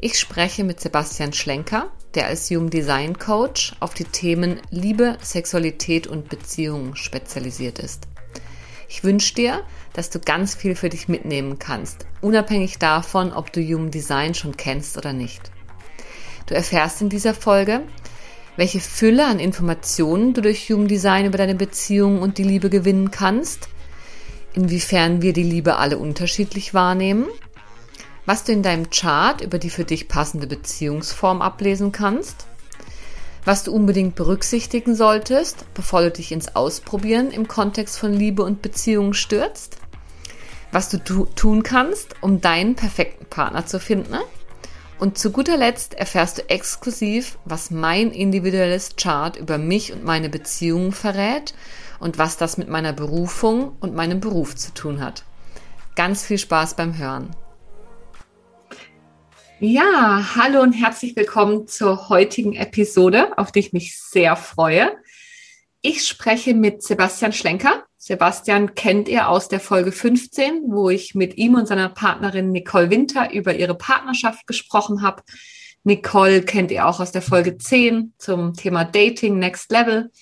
Ich spreche mit Sebastian Schlenker, der als Human Design Coach auf die Themen Liebe, Sexualität und Beziehungen spezialisiert ist. Ich wünsche dir, dass du ganz viel für dich mitnehmen kannst, unabhängig davon, ob du Human Design schon kennst oder nicht. Du erfährst in dieser Folge, welche Fülle an Informationen du durch Human Design über deine Beziehung und die Liebe gewinnen kannst, inwiefern wir die Liebe alle unterschiedlich wahrnehmen was du in deinem Chart über die für dich passende Beziehungsform ablesen kannst, was du unbedingt berücksichtigen solltest, bevor du dich ins Ausprobieren im Kontext von Liebe und Beziehungen stürzt, was du tu tun kannst, um deinen perfekten Partner zu finden und zu guter Letzt erfährst du exklusiv, was mein individuelles Chart über mich und meine Beziehungen verrät und was das mit meiner Berufung und meinem Beruf zu tun hat. Ganz viel Spaß beim Hören. Ja, hallo und herzlich willkommen zur heutigen Episode, auf die ich mich sehr freue. Ich spreche mit Sebastian Schlenker. Sebastian kennt ihr aus der Folge 15, wo ich mit ihm und seiner Partnerin Nicole Winter über ihre Partnerschaft gesprochen habe. Nicole kennt ihr auch aus der Folge 10 zum Thema Dating Next Level.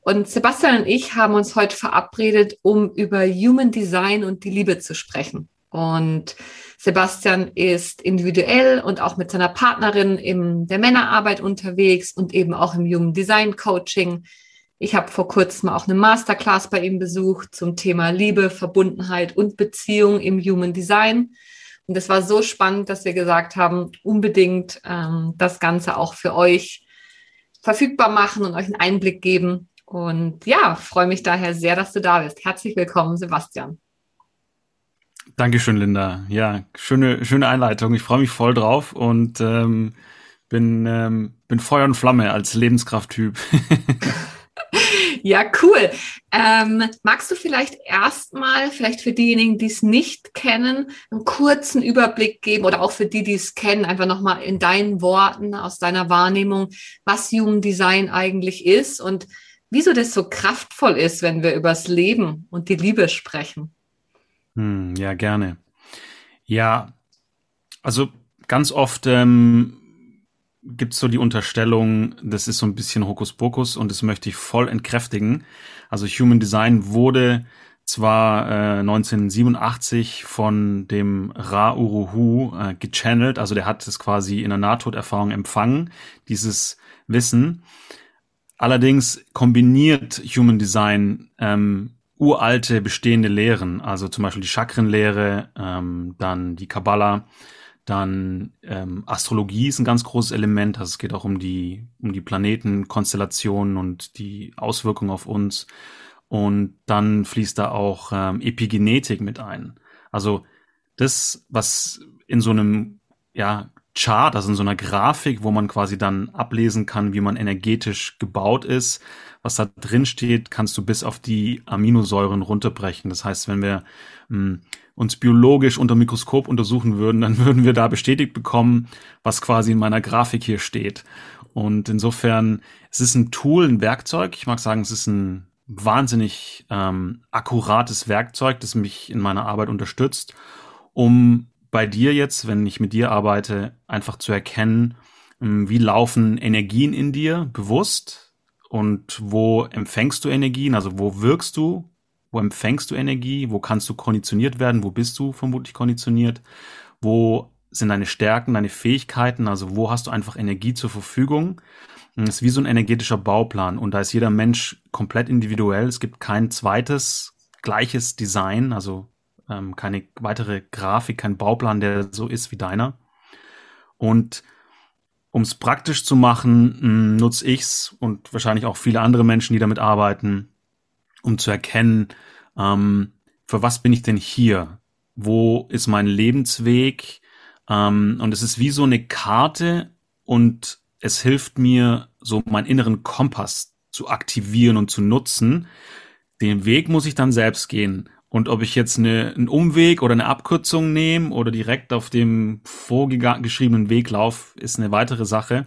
Und Sebastian und ich haben uns heute verabredet, um über Human Design und die Liebe zu sprechen. Und Sebastian ist individuell und auch mit seiner Partnerin in der Männerarbeit unterwegs und eben auch im Human Design Coaching. Ich habe vor kurzem auch eine Masterclass bei ihm besucht zum Thema Liebe, Verbundenheit und Beziehung im Human Design. Und es war so spannend, dass wir gesagt haben, unbedingt ähm, das Ganze auch für euch verfügbar machen und euch einen Einblick geben. Und ja, freue mich daher sehr, dass du da bist. Herzlich willkommen, Sebastian. Dankeschön, Linda. Ja, schöne, schöne Einleitung. Ich freue mich voll drauf und ähm, bin, ähm, bin Feuer und Flamme als Lebenskrafttyp. ja, cool. Ähm, magst du vielleicht erstmal, vielleicht für diejenigen, die es nicht kennen, einen kurzen Überblick geben oder auch für die, die es kennen, einfach nochmal in deinen Worten, aus deiner Wahrnehmung, was Human Design eigentlich ist und wieso das so kraftvoll ist, wenn wir übers Leben und die Liebe sprechen? Hm, ja, gerne. Ja, also ganz oft ähm, gibt es so die Unterstellung, das ist so ein bisschen Hokuspokus und das möchte ich voll entkräftigen. Also Human Design wurde zwar äh, 1987 von dem Ra Uruhu äh, gechannelt, also der hat es quasi in der Nahtoderfahrung empfangen, dieses Wissen. Allerdings kombiniert Human Design ähm, uralte bestehende Lehren, also zum Beispiel die Chakrenlehre, ähm, dann die Kabbala, dann ähm, Astrologie ist ein ganz großes Element. Also es geht auch um die um die Planetenkonstellationen und die Auswirkungen auf uns. Und dann fließt da auch ähm, Epigenetik mit ein. Also das, was in so einem ja Chart, also in so einer Grafik, wo man quasi dann ablesen kann, wie man energetisch gebaut ist, was da drin steht, kannst du bis auf die Aminosäuren runterbrechen. Das heißt, wenn wir mh, hm, uns biologisch unter Mikroskop untersuchen würden, dann würden wir da bestätigt bekommen, was quasi in meiner Grafik hier steht. Und insofern, es ist ein Tool, ein Werkzeug. Ich mag sagen, es ist ein wahnsinnig ähm, akkurates Werkzeug, das mich in meiner Arbeit unterstützt, um bei dir jetzt, wenn ich mit dir arbeite, einfach zu erkennen, hm, wie laufen Energien in dir bewusst, und wo empfängst du Energien, also wo wirkst du, wo empfängst du Energie, wo kannst du konditioniert werden, wo bist du vermutlich konditioniert, wo sind deine Stärken, deine Fähigkeiten, also wo hast du einfach Energie zur Verfügung. Das ist wie so ein energetischer Bauplan. Und da ist jeder Mensch komplett individuell. Es gibt kein zweites gleiches Design, also ähm, keine weitere Grafik, kein Bauplan, der so ist wie deiner. Und um es praktisch zu machen, hm, nutze ich's und wahrscheinlich auch viele andere Menschen, die damit arbeiten, um zu erkennen, ähm, für was bin ich denn hier? Wo ist mein Lebensweg? Ähm, und es ist wie so eine Karte und es hilft mir, so meinen inneren Kompass zu aktivieren und zu nutzen. Den Weg muss ich dann selbst gehen. Und ob ich jetzt eine, einen Umweg oder eine Abkürzung nehme oder direkt auf dem vorgeschriebenen Weg laufe, ist eine weitere Sache.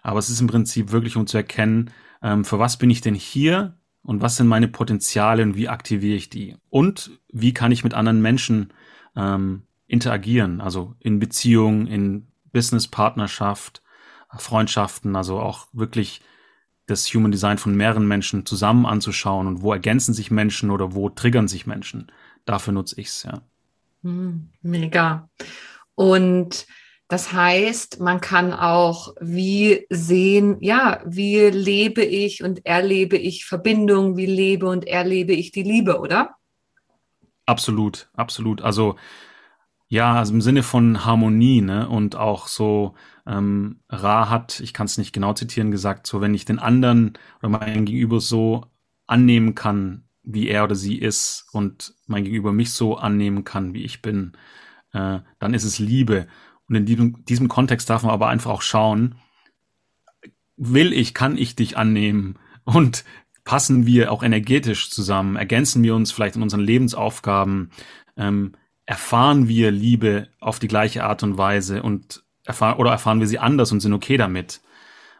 Aber es ist im Prinzip wirklich, um zu erkennen, ähm, für was bin ich denn hier und was sind meine Potenziale und wie aktiviere ich die? Und wie kann ich mit anderen Menschen ähm, interagieren? Also in Beziehungen, in Business-Partnerschaft, Freundschaften, also auch wirklich das Human Design von mehreren Menschen zusammen anzuschauen und wo ergänzen sich Menschen oder wo triggern sich Menschen. Dafür nutze ich es, ja. Hm, mega. Und das heißt, man kann auch wie sehen, ja, wie lebe ich und erlebe ich Verbindung, wie lebe und erlebe ich die Liebe, oder? Absolut, absolut. Also ja, also im Sinne von Harmonie, ne? Und auch so, ähm, Ra hat, ich kann es nicht genau zitieren, gesagt, so wenn ich den anderen oder mein Gegenüber so annehmen kann, wie er oder sie ist und mein Gegenüber mich so annehmen kann, wie ich bin, äh, dann ist es Liebe. Und in diesem, diesem Kontext darf man aber einfach auch schauen, will ich, kann ich dich annehmen und passen wir auch energetisch zusammen, ergänzen wir uns vielleicht in unseren Lebensaufgaben, ähm, erfahren wir Liebe auf die gleiche Art und Weise und erfahren oder erfahren wir sie anders und sind okay damit.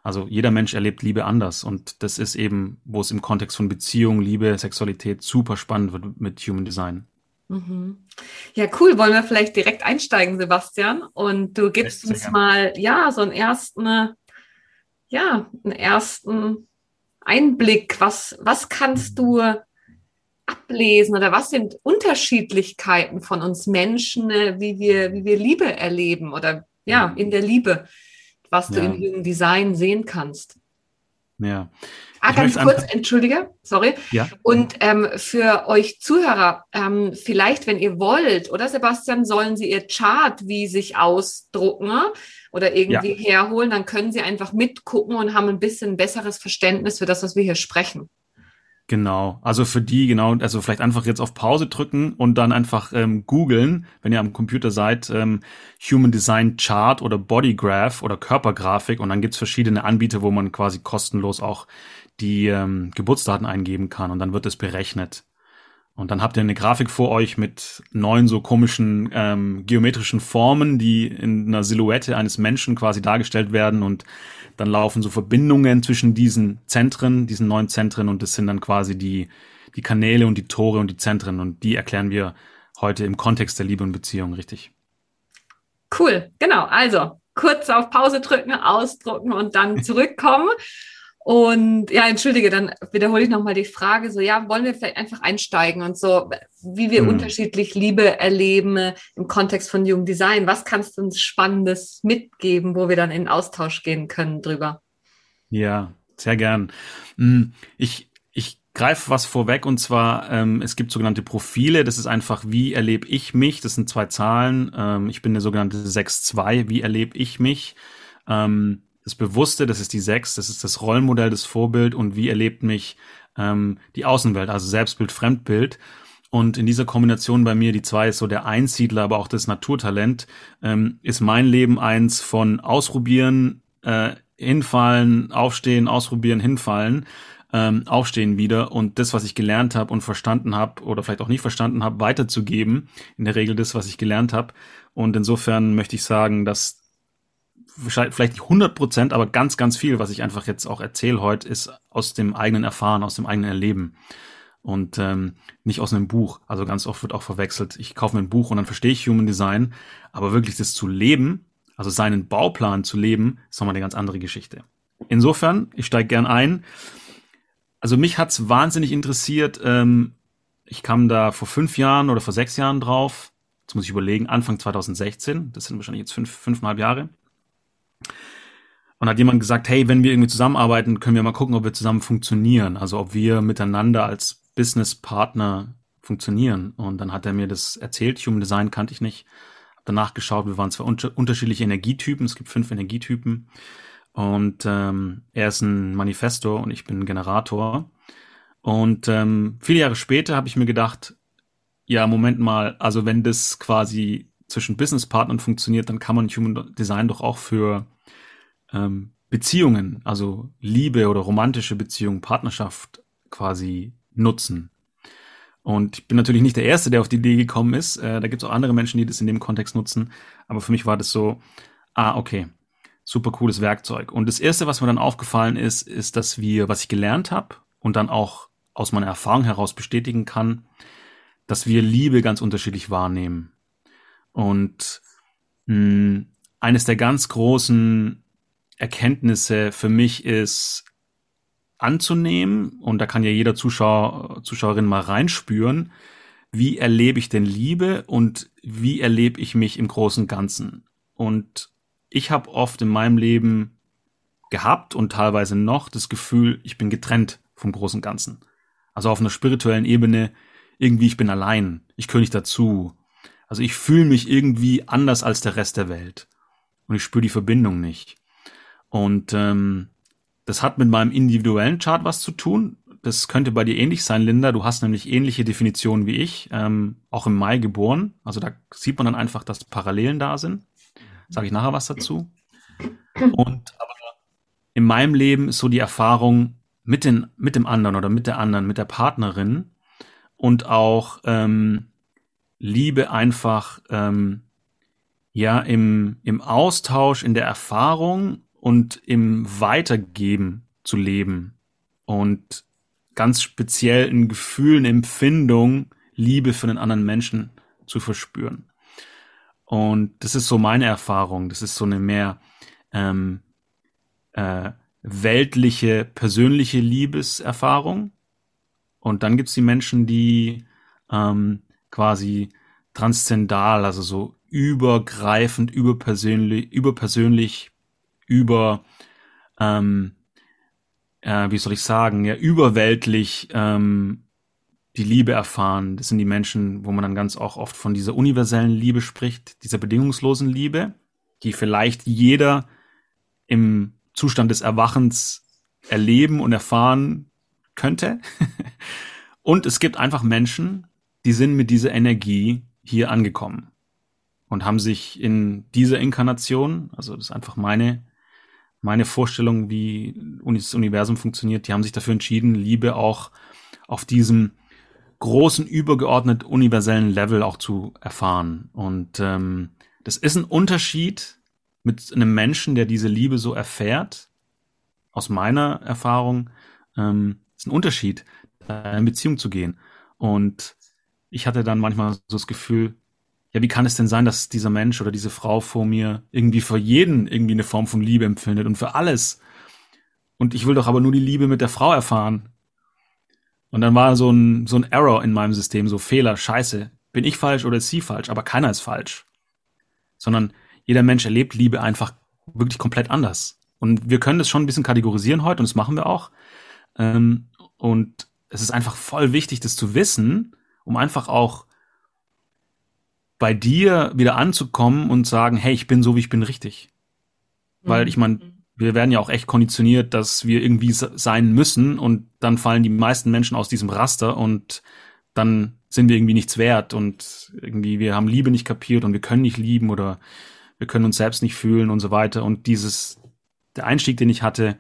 Also jeder Mensch erlebt Liebe anders und das ist eben, wo es im Kontext von Beziehung, Liebe, Sexualität super spannend wird mit Human Design. Mhm. Ja, cool. Wollen wir vielleicht direkt einsteigen, Sebastian? Und du gibst uns gern. mal, ja, so einen ersten, ja, einen ersten Einblick. Was, was kannst du ablesen oder was sind Unterschiedlichkeiten von uns Menschen, äh, wie wir, wie wir Liebe erleben oder ja, in der Liebe, was du ja. im jungen Design sehen kannst? Ja. Ah, ganz kurz, entschuldige, sorry. Ja. Und ähm, für euch Zuhörer, ähm, vielleicht, wenn ihr wollt, oder Sebastian, sollen Sie Ihr Chart wie sich ausdrucken oder irgendwie ja. herholen, dann können Sie einfach mitgucken und haben ein bisschen besseres Verständnis für das, was wir hier sprechen. Genau, also für die, genau, also vielleicht einfach jetzt auf Pause drücken und dann einfach ähm, googeln, wenn ihr am Computer seid, ähm, Human Design Chart oder Body Graph oder Körpergrafik und dann gibt's verschiedene Anbieter, wo man quasi kostenlos auch die ähm, Geburtsdaten eingeben kann und dann wird es berechnet. Und dann habt ihr eine Grafik vor euch mit neun so komischen ähm, geometrischen Formen, die in einer Silhouette eines Menschen quasi dargestellt werden und dann laufen so Verbindungen zwischen diesen Zentren, diesen neun Zentren und das sind dann quasi die, die Kanäle und die Tore und die Zentren und die erklären wir heute im Kontext der Liebe und Beziehung, richtig? Cool, genau. Also kurz auf Pause drücken, ausdrucken und dann zurückkommen. Und ja, entschuldige, dann wiederhole ich nochmal die Frage, so ja, wollen wir vielleicht einfach einsteigen und so, wie wir hm. unterschiedlich Liebe erleben im Kontext von Jung Design. Was kannst du uns Spannendes mitgeben, wo wir dann in Austausch gehen können drüber? Ja, sehr gern. Hm, ich, ich greife was vorweg und zwar, ähm, es gibt sogenannte Profile. Das ist einfach, wie erlebe ich mich? Das sind zwei Zahlen. Ähm, ich bin der sogenannte 6-2. Wie erlebe ich mich? Ähm, das Bewusste, das ist die Sechs, das ist das Rollenmodell, das Vorbild und wie erlebt mich ähm, die Außenwelt, also Selbstbild, Fremdbild. Und in dieser Kombination bei mir, die zwei ist so der Einsiedler, aber auch das Naturtalent, ähm, ist mein Leben eins von Ausprobieren, äh, hinfallen, aufstehen, ausprobieren, hinfallen, ähm, aufstehen wieder und das, was ich gelernt habe und verstanden habe oder vielleicht auch nicht verstanden habe, weiterzugeben. In der Regel das, was ich gelernt habe. Und insofern möchte ich sagen, dass vielleicht nicht 100 Prozent, aber ganz, ganz viel, was ich einfach jetzt auch erzähle heute, ist aus dem eigenen Erfahren, aus dem eigenen Erleben und ähm, nicht aus einem Buch. Also ganz oft wird auch verwechselt, ich kaufe mir ein Buch und dann verstehe ich Human Design, aber wirklich das zu leben, also seinen Bauplan zu leben, ist nochmal eine ganz andere Geschichte. Insofern, ich steige gern ein. Also mich hat's wahnsinnig interessiert. Ähm, ich kam da vor fünf Jahren oder vor sechs Jahren drauf. Jetzt muss ich überlegen, Anfang 2016. Das sind wahrscheinlich jetzt fünf, fünfeinhalb Jahre. Und hat jemand gesagt, hey, wenn wir irgendwie zusammenarbeiten, können wir mal gucken, ob wir zusammen funktionieren. Also ob wir miteinander als Businesspartner funktionieren. Und dann hat er mir das erzählt. Human Design kannte ich nicht. Hab danach geschaut, wir waren zwei unterschiedliche Energietypen. Es gibt fünf Energietypen. Und ähm, er ist ein Manifestor und ich bin ein Generator. Und ähm, viele Jahre später habe ich mir gedacht, ja, Moment mal, also wenn das quasi zwischen Businesspartnern funktioniert, dann kann man Human Design doch auch für ähm, Beziehungen, also Liebe oder romantische Beziehungen, Partnerschaft quasi nutzen. Und ich bin natürlich nicht der Erste, der auf die Idee gekommen ist. Äh, da gibt es auch andere Menschen, die das in dem Kontext nutzen. Aber für mich war das so, ah, okay, super cooles Werkzeug. Und das Erste, was mir dann aufgefallen ist, ist, dass wir, was ich gelernt habe und dann auch aus meiner Erfahrung heraus bestätigen kann, dass wir Liebe ganz unterschiedlich wahrnehmen. Und mh, hm, eines der ganz großen Erkenntnisse für mich ist anzunehmen, und da kann ja jeder Zuschauer, Zuschauerin mal reinspüren, wie erlebe ich denn Liebe und wie erlebe ich mich im großen Ganzen. Und ich habe oft in meinem Leben gehabt und teilweise noch das Gefühl, ich bin getrennt vom großen Ganzen. Also auf einer spirituellen Ebene irgendwie, ich bin allein, ich gehöre nicht dazu. Also ich fühle mich irgendwie anders als der Rest der Welt. Und ich spüre die Verbindung nicht. Und ähm, das hat mit meinem individuellen Chart was zu tun. Das könnte bei dir ähnlich sein, Linda. Du hast nämlich ähnliche Definitionen wie ich, ähm, auch im Mai geboren. Also da sieht man dann einfach, dass Parallelen da sind. Sage ich nachher was dazu. Und aber in meinem Leben ist so die Erfahrung mit, den, mit dem anderen oder mit der anderen, mit der Partnerin und auch ähm, Liebe einfach ähm, ja im, im Austausch, in der Erfahrung und im Weitergeben zu leben und ganz speziell in Gefühlen, Empfindungen, Liebe für den anderen Menschen zu verspüren. Und das ist so meine Erfahrung. Das ist so eine mehr ähm, äh, weltliche, persönliche Liebeserfahrung. Und dann gibt's die Menschen, die ähm, quasi transzendal, also so übergreifend, überpersönlich, überpersönlich, über, ähm, äh, wie soll ich sagen, ja, überweltlich ähm, die Liebe erfahren. Das sind die Menschen, wo man dann ganz auch oft von dieser universellen Liebe spricht, dieser bedingungslosen Liebe, die vielleicht jeder im Zustand des Erwachens erleben und erfahren könnte. und es gibt einfach Menschen, die sind mit dieser Energie hier angekommen und haben sich in dieser Inkarnation, also das ist einfach meine, meine Vorstellung, wie das Universum funktioniert, die haben sich dafür entschieden, Liebe auch auf diesem großen, übergeordnet universellen Level auch zu erfahren. Und ähm, das ist ein Unterschied mit einem Menschen, der diese Liebe so erfährt, aus meiner Erfahrung, ähm, ist ein Unterschied, in Beziehung zu gehen. Und ich hatte dann manchmal so das Gefühl, ja, wie kann es denn sein, dass dieser Mensch oder diese Frau vor mir irgendwie für jeden irgendwie eine Form von Liebe empfindet und für alles? Und ich will doch aber nur die Liebe mit der Frau erfahren. Und dann war so ein, so ein Error in meinem System, so Fehler, Scheiße. Bin ich falsch oder ist sie falsch? Aber keiner ist falsch. Sondern jeder Mensch erlebt Liebe einfach wirklich komplett anders. Und wir können das schon ein bisschen kategorisieren heute und das machen wir auch. Ähm, und es ist einfach voll wichtig, das zu wissen, um einfach auch bei dir wieder anzukommen und sagen, hey, ich bin so, wie ich bin, richtig. Mhm. Weil ich meine, wir werden ja auch echt konditioniert, dass wir irgendwie sein müssen und dann fallen die meisten Menschen aus diesem Raster und dann sind wir irgendwie nichts wert und irgendwie wir haben Liebe nicht kapiert und wir können nicht lieben oder wir können uns selbst nicht fühlen und so weiter und dieses der Einstieg, den ich hatte,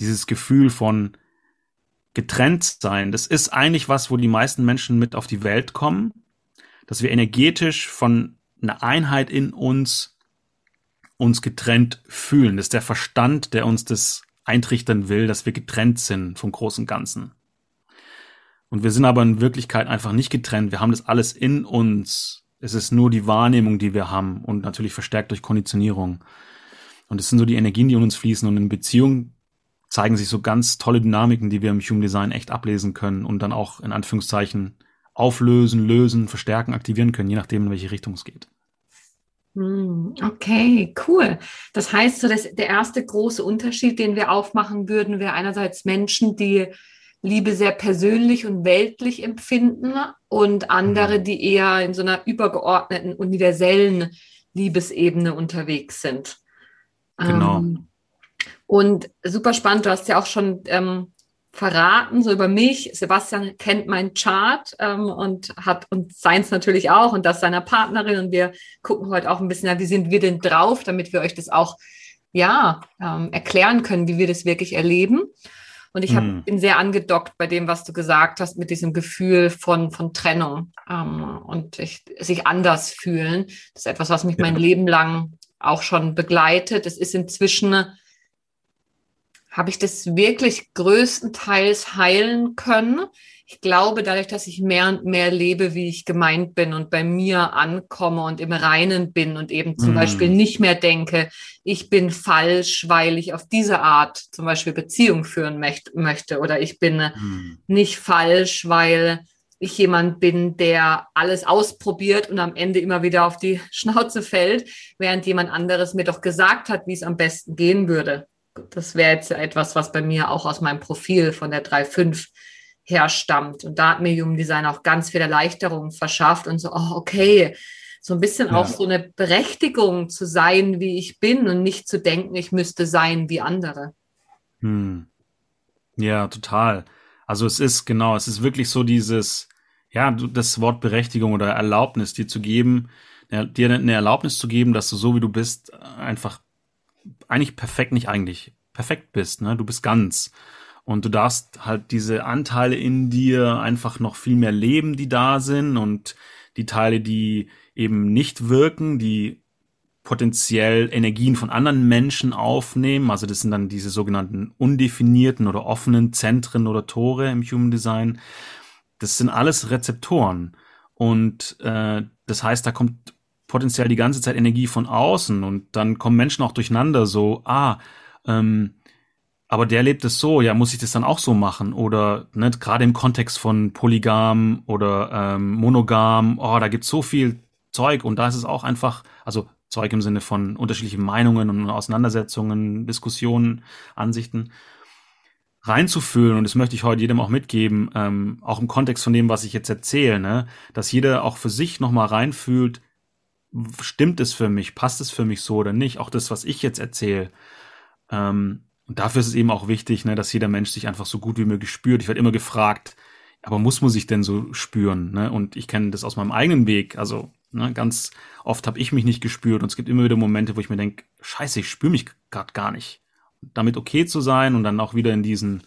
dieses Gefühl von getrennt sein, das ist eigentlich was, wo die meisten Menschen mit auf die Welt kommen, dass wir energetisch von einer Einheit in uns uns getrennt fühlen. Das ist der Verstand, der uns das eintrichtern will, dass wir getrennt sind vom großen Ganzen. Und wir sind aber in Wirklichkeit einfach nicht getrennt. Wir haben das alles in uns. Es ist nur die Wahrnehmung, die wir haben und natürlich verstärkt durch Konditionierung. Und es sind so die Energien, die in uns fließen. Und in Beziehung zeigen sich so ganz tolle Dynamiken, die wir im Human Design echt ablesen können und dann auch in Anführungszeichen auflösen, lösen, verstärken, aktivieren können, je nachdem, in welche Richtung es geht. Hm, okay, cool. Das heißt, so dass der erste große Unterschied, den wir aufmachen würden, wäre einerseits Menschen, die Liebe sehr persönlich und weltlich empfinden und andere, mhm. die eher in so einer übergeordneten, universellen Liebesebene unterwegs sind. Genau. Ähm, und super spannend, du hast ja auch schon ähm, verraten, so über mich. Sebastian kennt meinen Chart ähm, und hat und seins natürlich auch und das seiner Partnerin. Und wir gucken heute auch ein bisschen, wie sind wir denn drauf, damit wir euch das auch ja, ähm, erklären können, wie wir das wirklich erleben. Und ich hab, hm. bin sehr angedockt bei dem, was du gesagt hast, mit diesem Gefühl von, von Trennung ähm, und ich, sich anders fühlen. Das ist etwas, was mich ja. mein Leben lang auch schon begleitet. Es ist inzwischen, habe ich das wirklich größtenteils heilen können ich glaube, dadurch, dass ich mehr und mehr lebe, wie ich gemeint bin und bei mir ankomme und im Reinen bin und eben zum mm. Beispiel nicht mehr denke, ich bin falsch, weil ich auf diese Art zum Beispiel Beziehung führen möchte oder ich bin mm. nicht falsch, weil ich jemand bin, der alles ausprobiert und am Ende immer wieder auf die Schnauze fällt, während jemand anderes mir doch gesagt hat, wie es am besten gehen würde. Das wäre jetzt etwas, was bei mir auch aus meinem Profil von der 3.5 herstammt. Und da hat mir Human Design auch ganz viel Erleichterung verschafft und so, oh, okay, so ein bisschen ja. auch so eine Berechtigung zu sein, wie ich bin und nicht zu denken, ich müsste sein wie andere. Hm. Ja, total. Also es ist genau, es ist wirklich so dieses, ja, das Wort Berechtigung oder Erlaubnis dir zu geben, dir eine Erlaubnis zu geben, dass du so wie du bist einfach eigentlich perfekt, nicht eigentlich perfekt bist, ne? Du bist ganz. Und du darfst halt diese Anteile in dir einfach noch viel mehr leben, die da sind und die Teile, die eben nicht wirken, die potenziell Energien von anderen Menschen aufnehmen. Also das sind dann diese sogenannten undefinierten oder offenen Zentren oder Tore im Human Design. Das sind alles Rezeptoren. Und äh, das heißt, da kommt potenziell die ganze Zeit Energie von außen und dann kommen Menschen auch durcheinander so, ah, ähm, aber der lebt es so, ja, muss ich das dann auch so machen? Oder ne, gerade im Kontext von Polygam oder ähm, Monogam, oh, da gibt's so viel Zeug und da ist es auch einfach, also Zeug im Sinne von unterschiedlichen Meinungen und Auseinandersetzungen, Diskussionen, Ansichten reinzufühlen. Und das möchte ich heute jedem auch mitgeben, ähm, auch im Kontext von dem, was ich jetzt erzähle, ne, dass jeder auch für sich nochmal reinfühlt, stimmt es für mich, passt es für mich so oder nicht? Auch das, was ich jetzt erzähle. Ähm, und dafür ist es eben auch wichtig, ne, dass jeder Mensch sich einfach so gut wie möglich spürt. Ich werde immer gefragt, aber muss man sich denn so spüren? Ne? Und ich kenne das aus meinem eigenen Weg. Also ne, ganz oft habe ich mich nicht gespürt und es gibt immer wieder Momente, wo ich mir denke, scheiße, ich spüre mich gerade gar nicht. damit okay zu sein und dann auch wieder in diesen,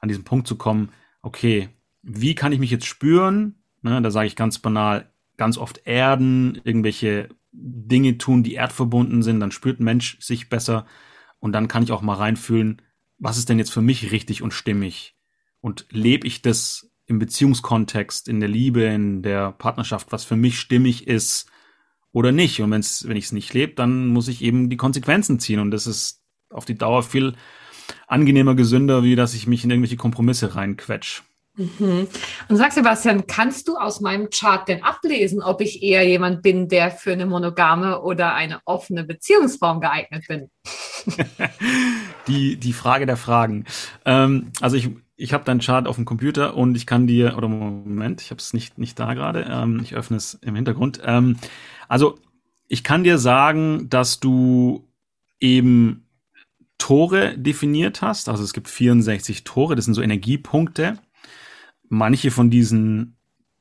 an diesen Punkt zu kommen, okay, wie kann ich mich jetzt spüren? Ne, da sage ich ganz banal, ganz oft erden, irgendwelche Dinge tun, die erdverbunden sind, dann spürt ein Mensch sich besser. Und dann kann ich auch mal reinfühlen, was ist denn jetzt für mich richtig und stimmig? Und lebe ich das im Beziehungskontext, in der Liebe, in der Partnerschaft, was für mich stimmig ist oder nicht? Und wenn's, wenn ich es nicht lebe, dann muss ich eben die Konsequenzen ziehen. Und das ist auf die Dauer viel angenehmer, gesünder, wie dass ich mich in irgendwelche Kompromisse reinquetsch. Mhm. Und sag Sebastian, kannst du aus meinem Chart denn ablesen, ob ich eher jemand bin, der für eine monogame oder eine offene Beziehungsform geeignet bin? die, die Frage der Fragen. Ähm, also ich, ich habe deinen Chart auf dem Computer und ich kann dir, oder Moment, ich habe es nicht, nicht da gerade, ähm, ich öffne es im Hintergrund. Ähm, also ich kann dir sagen, dass du eben Tore definiert hast. Also es gibt 64 Tore, das sind so Energiepunkte manche von diesen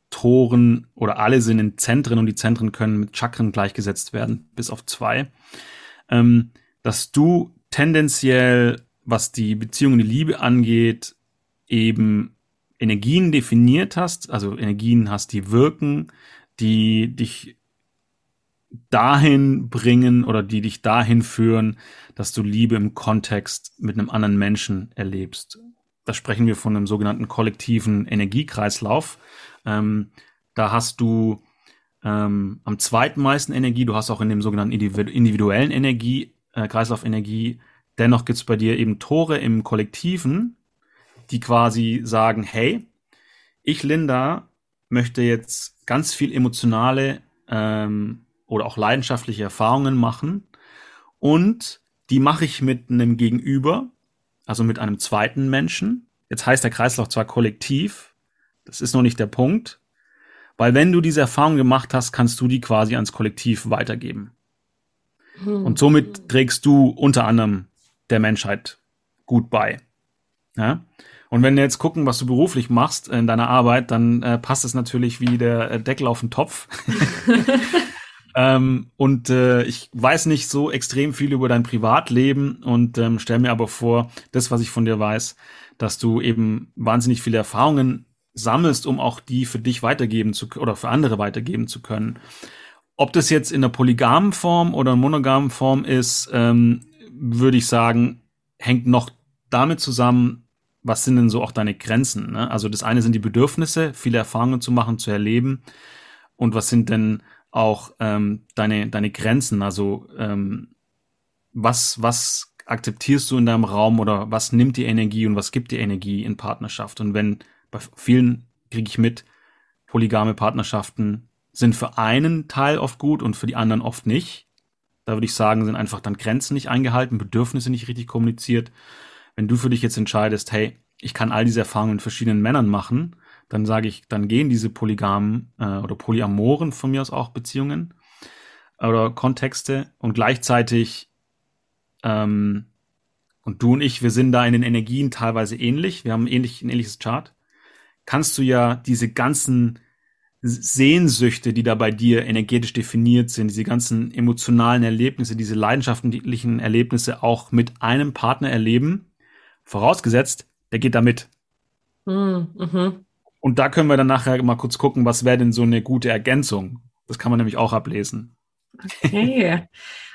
Toren oder alle sind in Zentren und die Zentren können mit Chakren gleichgesetzt werden, bis auf zwei, ähm, dass du tendenziell, was die Beziehung und die Liebe angeht, eben Energien definiert hast, also Energien hast, die wirken, die dich dahin bringen oder die dich dahin führen, dass du Liebe im Kontext mit einem anderen Menschen erlebst. Da sprechen wir von einem sogenannten kollektiven Energiekreislauf. Ähm, da hast du ähm, am zweiten meisten Energie, du hast auch in dem sogenannten individuellen Energie, äh, Kreislauf Energie. Dennoch gibt es bei dir eben Tore im Kollektiven, die quasi sagen, hey, ich, Linda, möchte jetzt ganz viel emotionale ähm, oder auch leidenschaftliche Erfahrungen machen und die mache ich mit einem Gegenüber, also mit einem zweiten Menschen. Jetzt heißt der Kreislauf zwar kollektiv, das ist noch nicht der Punkt, weil wenn du diese Erfahrung gemacht hast, kannst du die quasi ans Kollektiv weitergeben. Hm. Und somit trägst du unter anderem der Menschheit gut bei. Ja? Und wenn wir jetzt gucken, was du beruflich machst in deiner Arbeit, dann äh, passt es natürlich wie der äh, Deckel auf den Topf. ähm, und äh, ich weiß nicht so extrem viel über dein Privatleben und ähm, stelle mir aber vor, das, was ich von dir weiß, dass du eben wahnsinnig viele Erfahrungen sammelst, um auch die für dich weitergeben zu oder für andere weitergeben zu können. Ob das jetzt in der polygamen Form oder monogamen Form ist, ähm, würde ich sagen, hängt noch damit zusammen, was sind denn so auch deine Grenzen? Ne? Also das eine sind die Bedürfnisse, viele Erfahrungen zu machen, zu erleben. Und was sind denn auch ähm, deine, deine Grenzen? Also ähm, was, was akzeptierst du in deinem Raum oder was nimmt die Energie und was gibt die Energie in Partnerschaft? Und wenn bei vielen kriege ich mit, polygame Partnerschaften sind für einen Teil oft gut und für die anderen oft nicht. Da würde ich sagen, sind einfach dann Grenzen nicht eingehalten, Bedürfnisse nicht richtig kommuniziert. Wenn du für dich jetzt entscheidest, hey, ich kann all diese Erfahrungen mit verschiedenen Männern machen, dann sage ich, dann gehen diese polygamen äh, oder polyamoren von mir aus auch Beziehungen oder Kontexte und gleichzeitig ähm, und du und ich, wir sind da in den Energien teilweise ähnlich, wir haben ähnlich, ein ähnliches Chart, kannst du ja diese ganzen Sehnsüchte, die da bei dir energetisch definiert sind, diese ganzen emotionalen Erlebnisse, diese leidenschaftlichen Erlebnisse auch mit einem Partner erleben, vorausgesetzt, der geht da mit. Hm, mhm. Und da können wir dann nachher mal kurz gucken, was wäre denn so eine gute Ergänzung. Das kann man nämlich auch ablesen. Okay.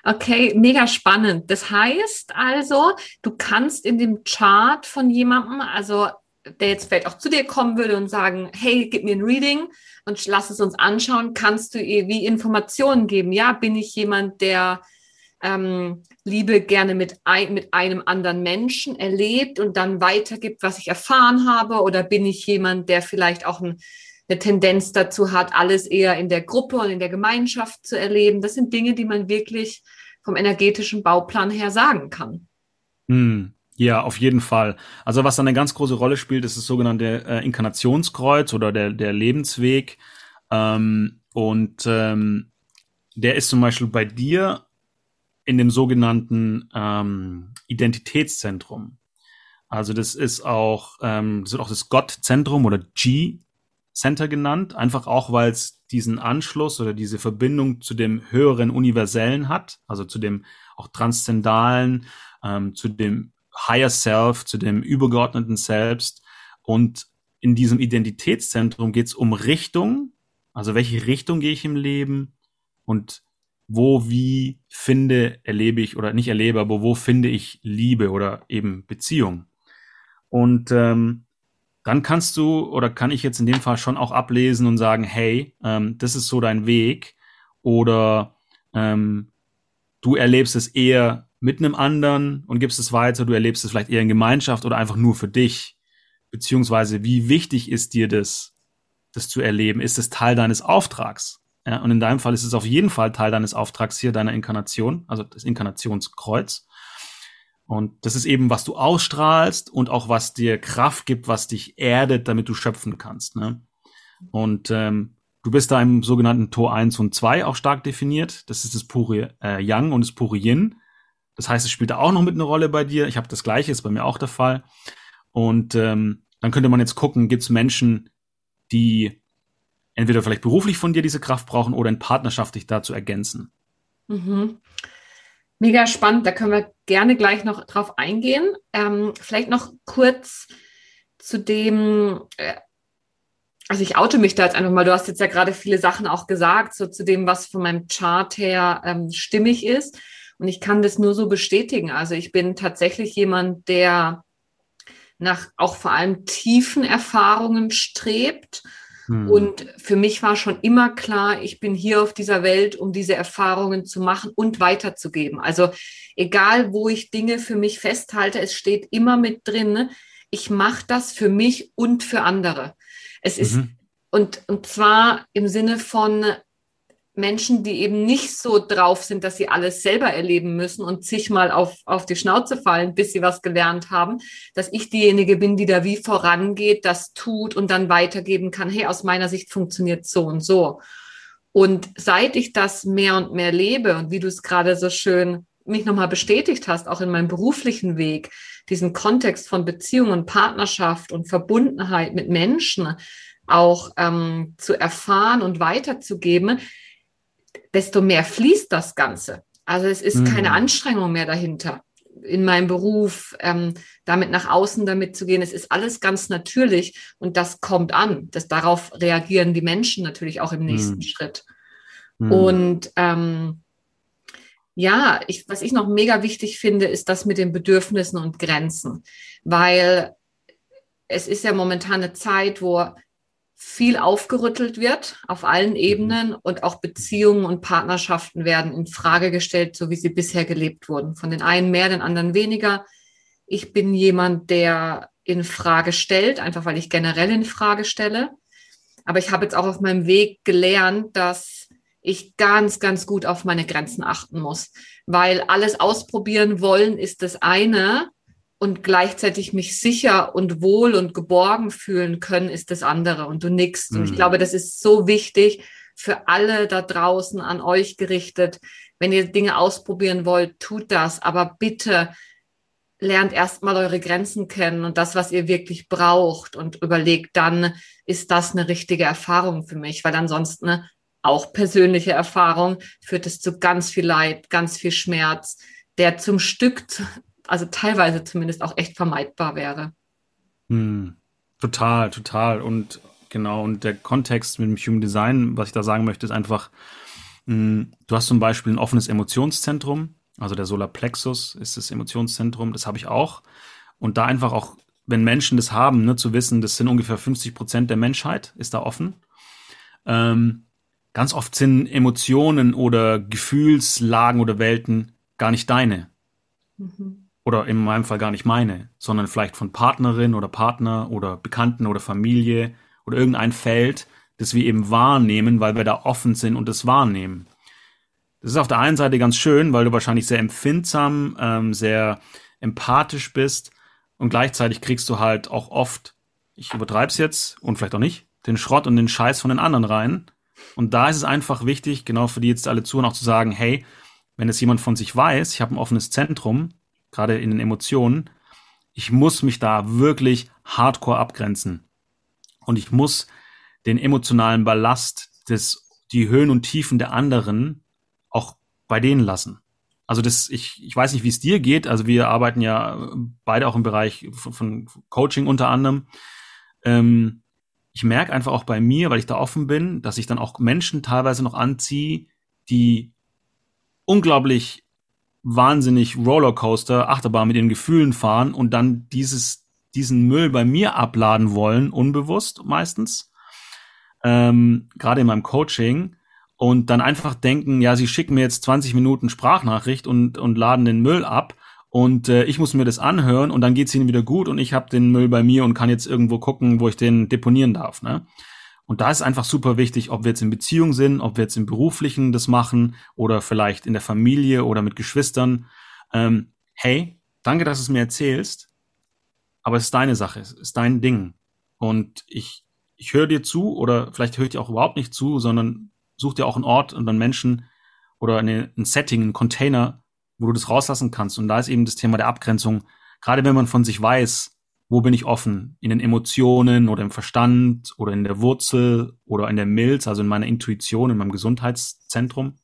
Okay, mega spannend. Das heißt also, du kannst in dem Chart von jemandem, also der jetzt vielleicht auch zu dir kommen würde und sagen, hey, gib mir ein Reading und lass es uns anschauen, kannst du ihr wie Informationen geben? Ja, bin ich jemand, der ähm, Liebe gerne mit, ein, mit einem anderen Menschen erlebt und dann weitergibt, was ich erfahren habe? Oder bin ich jemand, der vielleicht auch ein, eine Tendenz dazu hat, alles eher in der Gruppe und in der Gemeinschaft zu erleben? Das sind Dinge, die man wirklich vom energetischen Bauplan her sagen kann. Hm. Ja, auf jeden Fall. Also was eine ganz große Rolle spielt, ist das sogenannte äh, Inkarnationskreuz oder der, der Lebensweg. Ähm, und ähm, der ist zum Beispiel bei dir in dem sogenannten ähm, Identitätszentrum. Also das ist auch, ähm, das wird auch das Gottzentrum oder G-Center genannt, einfach auch, weil es diesen Anschluss oder diese Verbindung zu dem höheren Universellen hat, also zu dem auch transzendalen, ähm, zu dem Higher Self, zu dem übergeordneten Selbst. Und in diesem Identitätszentrum geht es um Richtung, also welche Richtung gehe ich im Leben und wo, wie finde, erlebe ich oder nicht erlebe, aber wo finde ich Liebe oder eben Beziehung. Und ähm, dann kannst du oder kann ich jetzt in dem Fall schon auch ablesen und sagen, hey, ähm, das ist so dein Weg oder ähm, du erlebst es eher mit einem anderen und gibst es weiter, du erlebst es vielleicht eher in Gemeinschaft oder einfach nur für dich. Beziehungsweise, wie wichtig ist dir das, das zu erleben? Ist es Teil deines Auftrags? Ja, und in deinem Fall ist es auf jeden Fall Teil deines Auftrags hier, deiner Inkarnation, also das Inkarnationskreuz. Und das ist eben, was du ausstrahlst und auch was dir Kraft gibt, was dich erdet, damit du schöpfen kannst. Ne? Und ähm, du bist da im sogenannten Tor 1 und 2 auch stark definiert. Das ist das pure äh, Yang und das pure Yin. Das heißt, es spielt da auch noch mit eine Rolle bei dir. Ich habe das Gleiche, ist bei mir auch der Fall. Und ähm, dann könnte man jetzt gucken, gibt es Menschen, die entweder vielleicht beruflich von dir diese Kraft brauchen oder in Partnerschaft dich dazu ergänzen. Mhm. Mega spannend, da können wir gerne gleich noch drauf eingehen. Ähm, vielleicht noch kurz zu dem, äh, also ich oute mich da jetzt einfach mal, du hast jetzt ja gerade viele Sachen auch gesagt, so zu dem, was von meinem Chart her ähm, stimmig ist. Und ich kann das nur so bestätigen. Also ich bin tatsächlich jemand, der nach auch vor allem tiefen Erfahrungen strebt. Hm. Und für mich war schon immer klar, ich bin hier auf dieser Welt, um diese Erfahrungen zu machen und weiterzugeben. Also egal, wo ich Dinge für mich festhalte, es steht immer mit drin, ne? ich mache das für mich und für andere. Es ist, mhm. und, und zwar im Sinne von, Menschen, die eben nicht so drauf sind, dass sie alles selber erleben müssen und zigmal auf, auf die Schnauze fallen, bis sie was gelernt haben, dass ich diejenige bin, die da wie vorangeht, das tut und dann weitergeben kann, hey, aus meiner Sicht funktioniert so und so. Und seit ich das mehr und mehr lebe und wie du es gerade so schön mich nochmal bestätigt hast, auch in meinem beruflichen Weg, diesen Kontext von Beziehung und Partnerschaft und Verbundenheit mit Menschen auch ähm, zu erfahren und weiterzugeben, desto mehr fließt das Ganze. Also es ist mhm. keine Anstrengung mehr dahinter in meinem Beruf, ähm, damit nach außen damit zu gehen. Es ist alles ganz natürlich und das kommt an. Das, darauf reagieren die Menschen natürlich auch im nächsten mhm. Schritt. Mhm. Und ähm, ja, ich, was ich noch mega wichtig finde, ist das mit den Bedürfnissen und Grenzen, weil es ist ja momentan eine Zeit, wo viel aufgerüttelt wird auf allen mhm. Ebenen und auch Beziehungen und Partnerschaften werden in Frage gestellt, so wie sie bisher gelebt wurden. Von den einen mehr, den anderen weniger. Ich bin jemand, der in Frage stellt, einfach weil ich generell in Frage stelle. Aber ich habe jetzt auch auf meinem Weg gelernt, dass ich ganz, ganz gut auf meine Grenzen achten muss, weil alles ausprobieren wollen ist das eine und gleichzeitig mich sicher und wohl und geborgen fühlen können, ist das andere. Und du nickst. Mhm. Und ich mhm. glaube, das ist so wichtig für alle da draußen an euch gerichtet. Wenn ihr Dinge ausprobieren wollt, tut das. Aber bitte lernt erstmal eure Grenzen kennen und das, was ihr wirklich braucht und überlegt dann, ist das eine richtige Erfahrung für mich? Weil ansonsten ne, auch persönliche Erfahrung führt es zu ganz viel Leid, ganz viel Schmerz, der zum Stück also teilweise zumindest auch echt vermeidbar wäre. Hm. Total, total. Und genau, und der Kontext mit dem Human Design, was ich da sagen möchte, ist einfach, mh, hm, du hast zum Beispiel ein offenes Emotionszentrum, also der Solarplexus ist das Emotionszentrum, das habe ich auch. Und da einfach auch, wenn Menschen das haben, ne, zu wissen, das sind ungefähr 50 Prozent der Menschheit, ist da offen. Ähm, ganz oft sind Emotionen oder Gefühlslagen oder Welten gar nicht deine. Mhm oder in meinem Fall gar nicht meine, sondern vielleicht von Partnerin oder Partner oder Bekannten oder Familie oder irgendein Feld, das wir eben wahrnehmen, weil wir da offen sind und es wahrnehmen. Das ist auf der einen Seite ganz schön, weil du wahrscheinlich sehr empfindsam, ähm, sehr empathisch bist und gleichzeitig kriegst du halt auch oft, ich übertreib's jetzt und vielleicht auch nicht, den Schrott und den Scheiß von den anderen rein. Und da ist es einfach wichtig, genau für die jetzt alle zuhören, auch zu sagen, hey, wenn es jemand von sich weiß, ich habe ein offenes Zentrum, gerade in den Emotionen, ich muss mich da wirklich hardcore abgrenzen. Und ich muss den emotionalen Ballast des, die Höhen und Tiefen der anderen auch bei denen lassen. Also das, ich, ich weiß nicht, wie es dir geht. Also wir arbeiten ja beide auch im Bereich von, von Coaching unter anderem. Ähm, ich merke einfach auch bei mir, weil ich da offen bin, dass ich dann auch Menschen teilweise noch anziehe, die unglaublich wahnsinnig Rollercoaster, Achterbahn mit den Gefühlen fahren und dann dieses, diesen Müll bei mir abladen wollen, unbewusst meistens, ähm, gerade in meinem Coaching und dann einfach denken, ja, sie schicken mir jetzt 20 Minuten Sprachnachricht und, und laden den Müll ab und äh, ich muss mir das anhören und dann geht's ihnen wieder gut und ich habe den Müll bei mir und kann jetzt irgendwo gucken, wo ich den deponieren darf. Ne? Und da ist einfach super wichtig, ob wir jetzt in Beziehung sind, ob wir jetzt im Beruflichen das machen oder vielleicht in der Familie oder mit Geschwistern. Ähm, hey, danke, dass du es mir erzählst, aber es ist deine Sache, es ist dein Ding. Und ich, ich höre dir zu oder vielleicht höre ich dir auch überhaupt nicht zu, sondern such dir auch einen Ort und dann Menschen oder eine, ein Setting, einen Container, wo du das rauslassen kannst. Und da ist eben das Thema der Abgrenzung. Gerade wenn man von sich weiß, wo bin ich offen? In den Emotionen oder im Verstand oder in der Wurzel oder in der Milz, also in meiner Intuition, in meinem Gesundheitszentrum?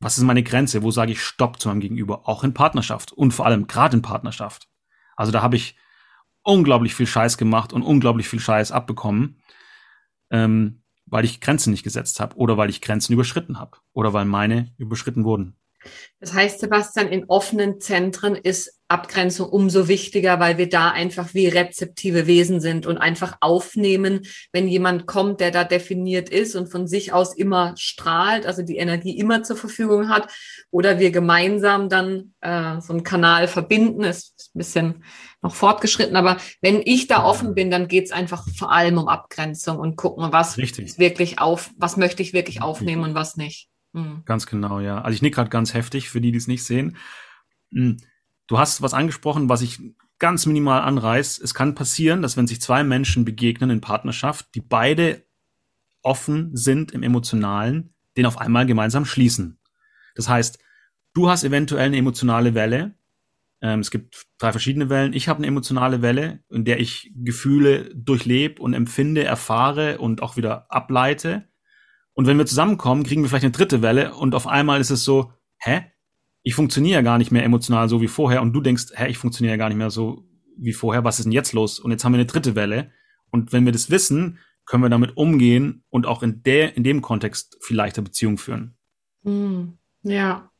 Was ist meine Grenze? Wo sage ich Stopp zu meinem Gegenüber? Auch in Partnerschaft und vor allem gerade in Partnerschaft. Also da habe ich unglaublich viel Scheiß gemacht und unglaublich viel Scheiß abbekommen, ähm, weil ich Grenzen nicht gesetzt habe oder weil ich Grenzen überschritten habe oder weil meine überschritten wurden. Das heißt, Sebastian, in offenen Zentren ist Abgrenzung umso wichtiger, weil wir da einfach wie rezeptive Wesen sind und einfach aufnehmen, wenn jemand kommt, der da definiert ist und von sich aus immer strahlt, also die Energie immer zur Verfügung hat, oder wir gemeinsam dann äh, so einen Kanal verbinden, ist ein bisschen noch fortgeschritten, aber wenn ich da offen bin, dann geht es einfach vor allem um Abgrenzung und gucken, was Richtig. wirklich auf, was möchte ich wirklich aufnehmen und was nicht. Mhm. Ganz genau, ja. Also ich nick gerade ganz heftig für die, die es nicht sehen. Mhm. Du hast was angesprochen, was ich ganz minimal anreiß. Es kann passieren, dass wenn sich zwei Menschen begegnen in Partnerschaft, die beide offen sind im Emotionalen, den auf einmal gemeinsam schließen. Das heißt, du hast eventuell eine emotionale Welle. Ähm, es gibt drei verschiedene Wellen. Ich habe eine emotionale Welle, in der ich Gefühle durchlebe und empfinde, erfahre und auch wieder ableite. Und wenn wir zusammenkommen, kriegen wir vielleicht eine dritte Welle und auf einmal ist es so, hä? Ich funktioniere ja gar nicht mehr emotional so wie vorher und du denkst, hä, ich funktioniere ja gar nicht mehr so wie vorher, was ist denn jetzt los? Und jetzt haben wir eine dritte Welle. Und wenn wir das wissen, können wir damit umgehen und auch in der, in dem Kontext viel leichter Beziehungen führen. Mm, ja.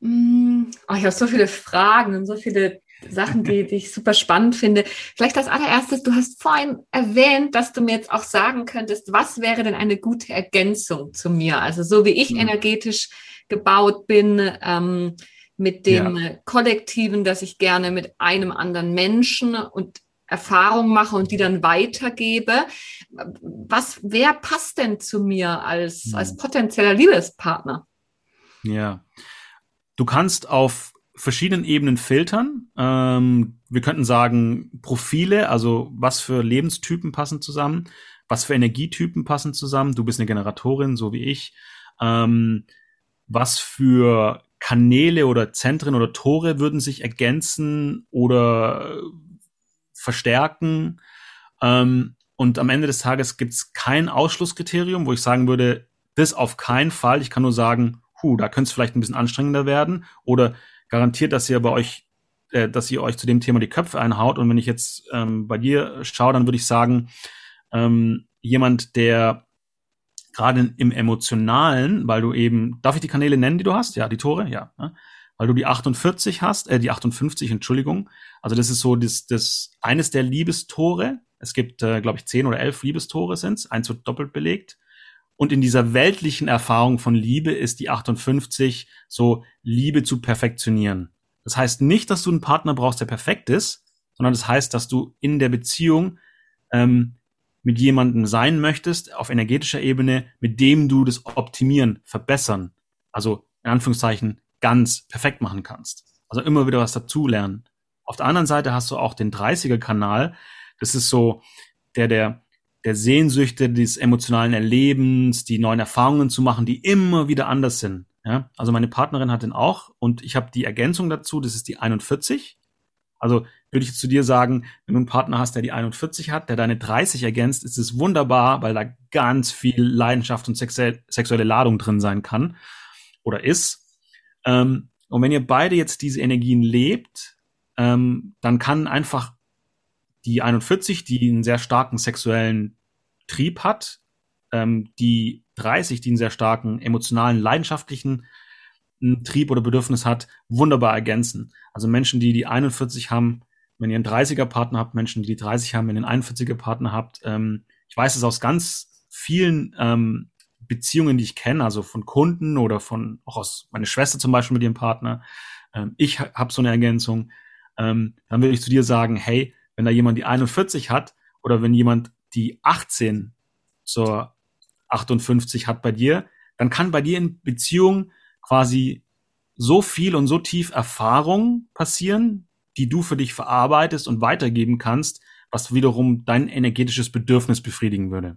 Mm, oh, ich habe so viele Fragen und so viele Sachen, die, die ich super spannend finde. Vielleicht als allererstes, du hast vorhin erwähnt, dass du mir jetzt auch sagen könntest, was wäre denn eine gute Ergänzung zu mir? Also so wie ich mhm. energetisch gebaut bin, ähm, mit dem ja. Kollektiven, dass ich gerne mit einem anderen Menschen und Erfahrungen mache und die dann weitergebe. Was, wer passt denn zu mir als, mhm. als potenzieller Liebespartner? Ja. Du kannst auf verschiedenen Ebenen filtern. Ähm, wir könnten sagen, Profile, also was für Lebenstypen passen zusammen, was für Energietypen passen zusammen. Du bist eine Generatorin, so wie ich. Ähm, was für Kanäle oder Zentren oder Tore würden sich ergänzen oder verstärken. Ähm, und am Ende des Tages gibt es kein Ausschlusskriterium, wo ich sagen würde, das auf keinen Fall. Ich kann nur sagen, hu, da könnte es vielleicht ein bisschen anstrengender werden oder garantiert, dass ihr bei euch, äh, dass ihr euch zu dem Thema die Köpfe einhaut. Und wenn ich jetzt ähm, bei dir schaue, dann würde ich sagen, ähm, jemand, der gerade im Emotionalen, weil du eben, darf ich die Kanäle nennen, die du hast? Ja, die Tore, ja. Ne? Weil du die 48 hast, äh, die 58, Entschuldigung. Also das ist so das, das eines der Liebestore. Es gibt, äh, glaube ich, zehn oder elf Liebestore sind's. Eins wird doppelt belegt. Und in dieser weltlichen Erfahrung von Liebe ist die 58 so Liebe zu perfektionieren. Das heißt nicht, dass du einen Partner brauchst, der perfekt ist, sondern das heißt, dass du in der Beziehung ähm, mit jemandem sein möchtest, auf energetischer Ebene, mit dem du das optimieren, verbessern, also in Anführungszeichen ganz perfekt machen kannst. Also immer wieder was dazulernen. Auf der anderen Seite hast du auch den 30er-Kanal. Das ist so der, der der Sehnsüchte, des emotionalen Erlebens, die neuen Erfahrungen zu machen, die immer wieder anders sind. Ja? Also meine Partnerin hat den auch und ich habe die Ergänzung dazu, das ist die 41. Also würde ich zu dir sagen, wenn du einen Partner hast, der die 41 hat, der deine 30 ergänzt, ist es wunderbar, weil da ganz viel Leidenschaft und sexuelle Ladung drin sein kann oder ist. Ähm, und wenn ihr beide jetzt diese Energien lebt, ähm, dann kann einfach die 41, die einen sehr starken sexuellen Trieb hat, ähm, die 30, die einen sehr starken emotionalen, leidenschaftlichen hm, Trieb oder Bedürfnis hat, wunderbar ergänzen. Also Menschen, die die 41 haben, wenn ihr einen 30er Partner habt, Menschen, die die 30 haben, wenn ihr einen 41er Partner habt. Ähm, ich weiß es aus ganz vielen ähm, Beziehungen, die ich kenne, also von Kunden oder von auch aus meine Schwester zum Beispiel mit ihrem Partner. Ähm, ich habe so eine Ergänzung. Ähm, dann würde ich zu dir sagen, hey, wenn da jemand die 41 hat oder wenn jemand die 18 zur 58 hat bei dir, dann kann bei dir in Beziehung quasi so viel und so tief Erfahrung passieren, die du für dich verarbeitest und weitergeben kannst, was wiederum dein energetisches Bedürfnis befriedigen würde.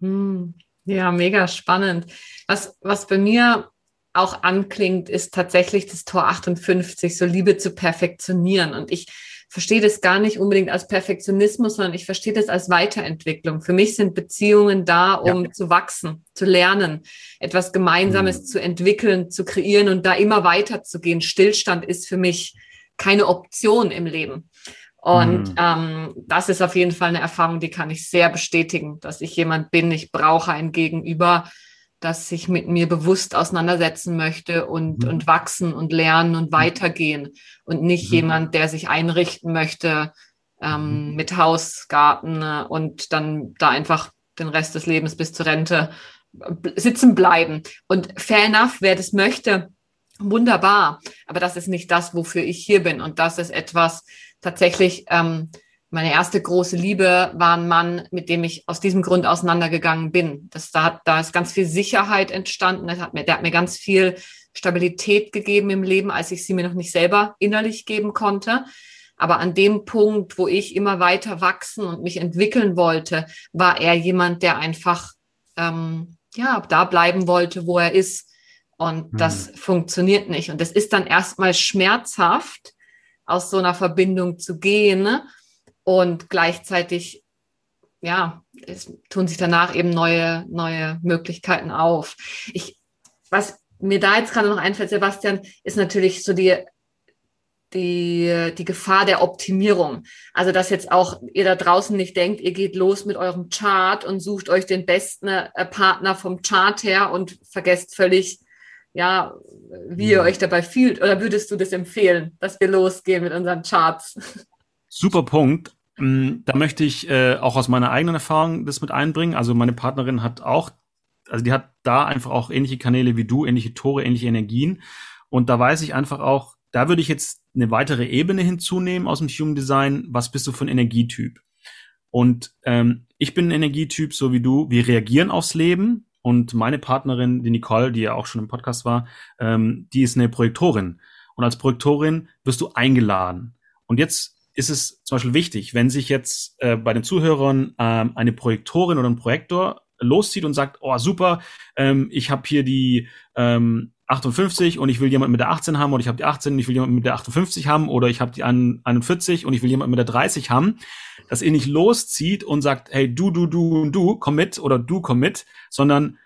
Hm. Ja, mega spannend. Was, was bei mir auch anklingt, ist tatsächlich das Tor 58, so Liebe zu perfektionieren. Und ich verstehe das gar nicht unbedingt als Perfektionismus, sondern ich verstehe das als Weiterentwicklung. Für mich sind Beziehungen da, um ja. zu wachsen, zu lernen, etwas Gemeinsames mhm. zu entwickeln, zu kreieren und da immer weiter zu gehen. Stillstand ist für mich keine Option im Leben. Und mhm. ähm, das ist auf jeden Fall eine Erfahrung, die kann ich sehr bestätigen, dass ich jemand bin, ich brauche ein Gegenüber, das sich mit mir bewusst auseinandersetzen möchte und, mhm. und wachsen und lernen und mhm. weitergehen und nicht mhm. jemand, der sich einrichten möchte ähm, mhm. mit Haus, Garten äh, und dann da einfach den Rest des Lebens bis zur Rente sitzen bleiben. Und fair enough, wer das möchte, wunderbar. Aber das ist nicht das, wofür ich hier bin. Und das ist etwas tatsächlich, ähm, meine erste große Liebe war ein Mann, mit dem ich aus diesem Grund auseinandergegangen bin. Das, da, hat, da ist ganz viel Sicherheit entstanden. Das hat mir, der hat mir ganz viel Stabilität gegeben im Leben, als ich sie mir noch nicht selber innerlich geben konnte. Aber an dem Punkt, wo ich immer weiter wachsen und mich entwickeln wollte, war er jemand, der einfach ähm, ja da bleiben wollte, wo er ist. Und das funktioniert nicht. Und das ist dann erstmal schmerzhaft, aus so einer Verbindung zu gehen. Ne? und gleichzeitig ja, es tun sich danach eben neue, neue Möglichkeiten auf. Ich, was mir da jetzt gerade noch einfällt, Sebastian, ist natürlich so die die, die Gefahr der Optimierung. Also, dass jetzt auch ihr da draußen nicht denkt, ihr geht los mit eurem Chart und sucht euch den besten äh, Partner vom Chart her und vergesst völlig, ja, wie ihr euch dabei fühlt. Oder würdest du das empfehlen, dass wir losgehen mit unseren Charts? Super Punkt. Mm, da möchte ich äh, auch aus meiner eigenen Erfahrung das mit einbringen. Also meine Partnerin hat auch, also die hat da einfach auch ähnliche Kanäle wie du, ähnliche Tore, ähnliche Energien. Und da weiß ich einfach auch, da würde ich jetzt eine weitere Ebene hinzunehmen aus dem Human Design. Was bist du für ein Energietyp? Und ähm, ich bin ein Energietyp, so wie du. Wir reagieren aufs Leben. Und meine Partnerin, die Nicole, die ja auch schon im Podcast war, ähm, die ist eine Projektorin. Und als Projektorin wirst du eingeladen. Und jetzt ist es zum Beispiel wichtig, wenn sich jetzt äh, bei den Zuhörern ähm, eine Projektorin oder ein Projektor loszieht und sagt, oh super, ähm, ich habe hier die ähm, 58 und ich will jemanden mit der 18 haben oder ich habe die 18 und ich will jemanden mit der 58 haben oder ich habe die 41 und ich will jemanden mit der 30 haben, dass ihr nicht loszieht und sagt, hey, du, du, du und du, komm mit oder du komm mit, sondern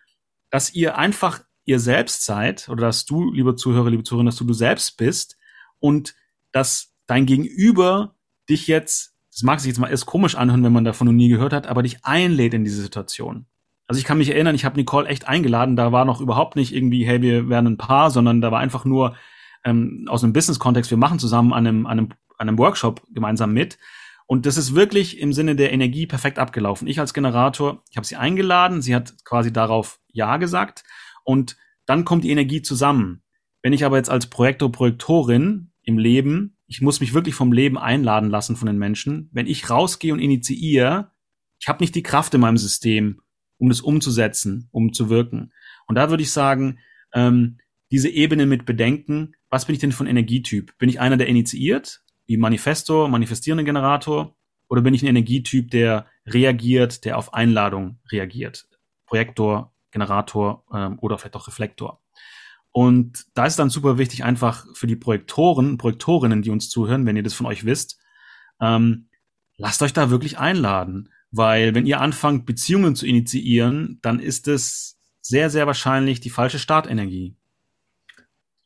dass ihr einfach ihr selbst seid oder dass du, liebe Zuhörer, liebe Zuhörer, dass du du selbst bist und dass dein Gegenüber dich jetzt, das mag sich jetzt mal erst komisch anhören, wenn man davon noch nie gehört hat, aber dich einlädt in diese Situation. Also ich kann mich erinnern, ich habe Nicole echt eingeladen. Da war noch überhaupt nicht irgendwie, hey, wir werden ein Paar, sondern da war einfach nur ähm, aus einem Business-Kontext, wir machen zusammen an einem, an, einem, an einem Workshop gemeinsam mit. Und das ist wirklich im Sinne der Energie perfekt abgelaufen. Ich als Generator, ich habe sie eingeladen, sie hat quasi darauf Ja gesagt und dann kommt die Energie zusammen. Wenn ich aber jetzt als Projektor, Projektorin im Leben, ich muss mich wirklich vom Leben einladen lassen von den Menschen. Wenn ich rausgehe und initiiere, ich habe nicht die Kraft in meinem System, um das umzusetzen, um zu wirken. Und da würde ich sagen, ähm, diese Ebene mit Bedenken, was bin ich denn von Energietyp? Bin ich einer, der initiiert, wie Manifesto, manifestierender Generator, oder bin ich ein Energietyp, der reagiert, der auf Einladung reagiert? Projektor, Generator ähm, oder vielleicht auch Reflektor. Und da ist dann super wichtig, einfach für die Projektoren, Projektorinnen, die uns zuhören, wenn ihr das von euch wisst, ähm, lasst euch da wirklich einladen. Weil wenn ihr anfangt, Beziehungen zu initiieren, dann ist es sehr, sehr wahrscheinlich die falsche Startenergie.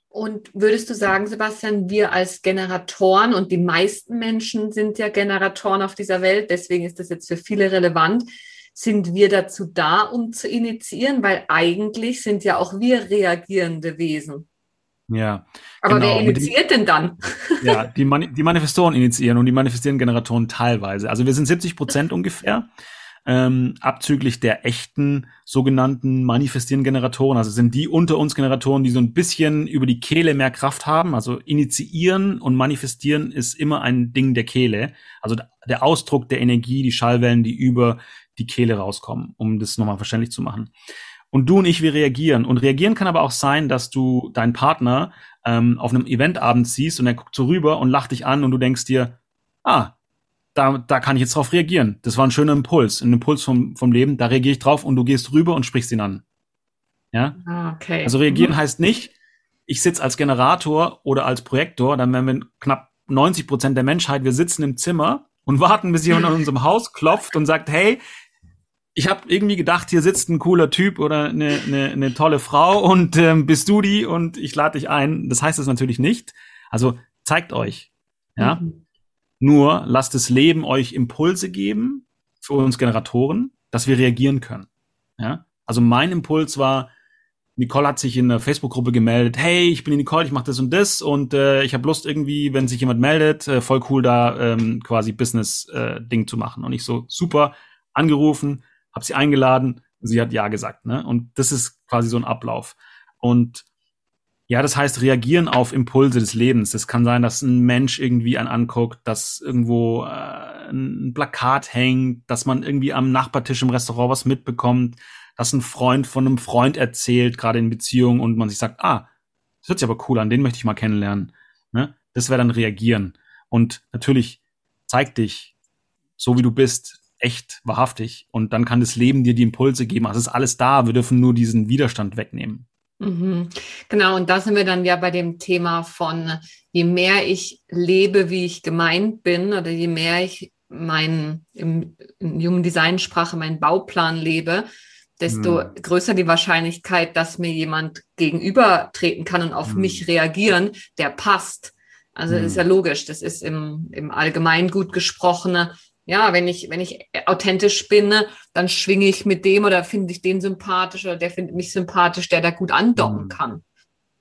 Und würdest du sagen, Sebastian, wir als Generatoren und die meisten Menschen sind ja Generatoren auf dieser Welt, deswegen ist das jetzt für viele relevant, sind wir dazu da, um zu initiieren? Weil eigentlich sind ja auch wir reagierende Wesen. Ja. Aber genau. wer initiiert denn dann? Ja, die, Mani die Manifestoren initiieren und die manifestierenden Generatoren teilweise. Also wir sind 70 Prozent ungefähr, ähm, abzüglich der echten sogenannten manifestierenden Generatoren. Also sind die unter uns Generatoren, die so ein bisschen über die Kehle mehr Kraft haben. Also initiieren und manifestieren ist immer ein Ding der Kehle. Also der Ausdruck der Energie, die Schallwellen, die über die Kehle rauskommen, um das nochmal verständlich zu machen. Und du und ich, wir reagieren. Und reagieren kann aber auch sein, dass du deinen Partner ähm, auf einem Eventabend siehst und er guckt so rüber und lacht dich an und du denkst dir, ah, da, da kann ich jetzt drauf reagieren. Das war ein schöner Impuls, ein Impuls vom, vom Leben, da reagiere ich drauf und du gehst rüber und sprichst ihn an. Ja? Ah, okay. Also reagieren mhm. heißt nicht, ich sitze als Generator oder als Projektor, dann wären wir knapp 90 Prozent der Menschheit, wir sitzen im Zimmer und warten, bis jemand an unserem Haus klopft und sagt, hey, ich habe irgendwie gedacht, hier sitzt ein cooler Typ oder eine, eine, eine tolle Frau und ähm, bist du die und ich lade dich ein. Das heißt es natürlich nicht. Also zeigt euch. Ja. Mhm. Nur lasst das Leben euch Impulse geben für uns Generatoren, dass wir reagieren können. Ja. Also mein Impuls war, Nicole hat sich in der Facebook-Gruppe gemeldet, hey, ich bin die Nicole, ich mache das und das und äh, ich habe Lust irgendwie, wenn sich jemand meldet, äh, voll cool da ähm, quasi Business-Ding äh, zu machen. Und ich so, super, angerufen, habe sie eingeladen, sie hat ja gesagt, ne? Und das ist quasi so ein Ablauf. Und ja, das heißt reagieren auf Impulse des Lebens. Es kann sein, dass ein Mensch irgendwie einen anguckt, dass irgendwo äh, ein Plakat hängt, dass man irgendwie am Nachbartisch im Restaurant was mitbekommt, dass ein Freund von einem Freund erzählt, gerade in Beziehung, und man sich sagt, ah, das hört sich aber cool an, den möchte ich mal kennenlernen. Ne? Das wäre dann reagieren. Und natürlich zeig dich so, wie du bist echt, wahrhaftig. Und dann kann das Leben dir die Impulse geben. Also es ist alles da. Wir dürfen nur diesen Widerstand wegnehmen. Mhm. Genau, und da sind wir dann ja bei dem Thema von, je mehr ich lebe, wie ich gemeint bin, oder je mehr ich mein, im, in Human Design Sprache, meinen Bauplan lebe, desto hm. größer die Wahrscheinlichkeit, dass mir jemand gegenübertreten kann und auf hm. mich reagieren, der passt. Also ist ja logisch, das ist im, im Allgemeingut gesprochene. Ja, wenn ich, wenn ich authentisch bin, dann schwinge ich mit dem oder finde ich den sympathisch oder der findet mich sympathisch, der da gut andocken hm. kann.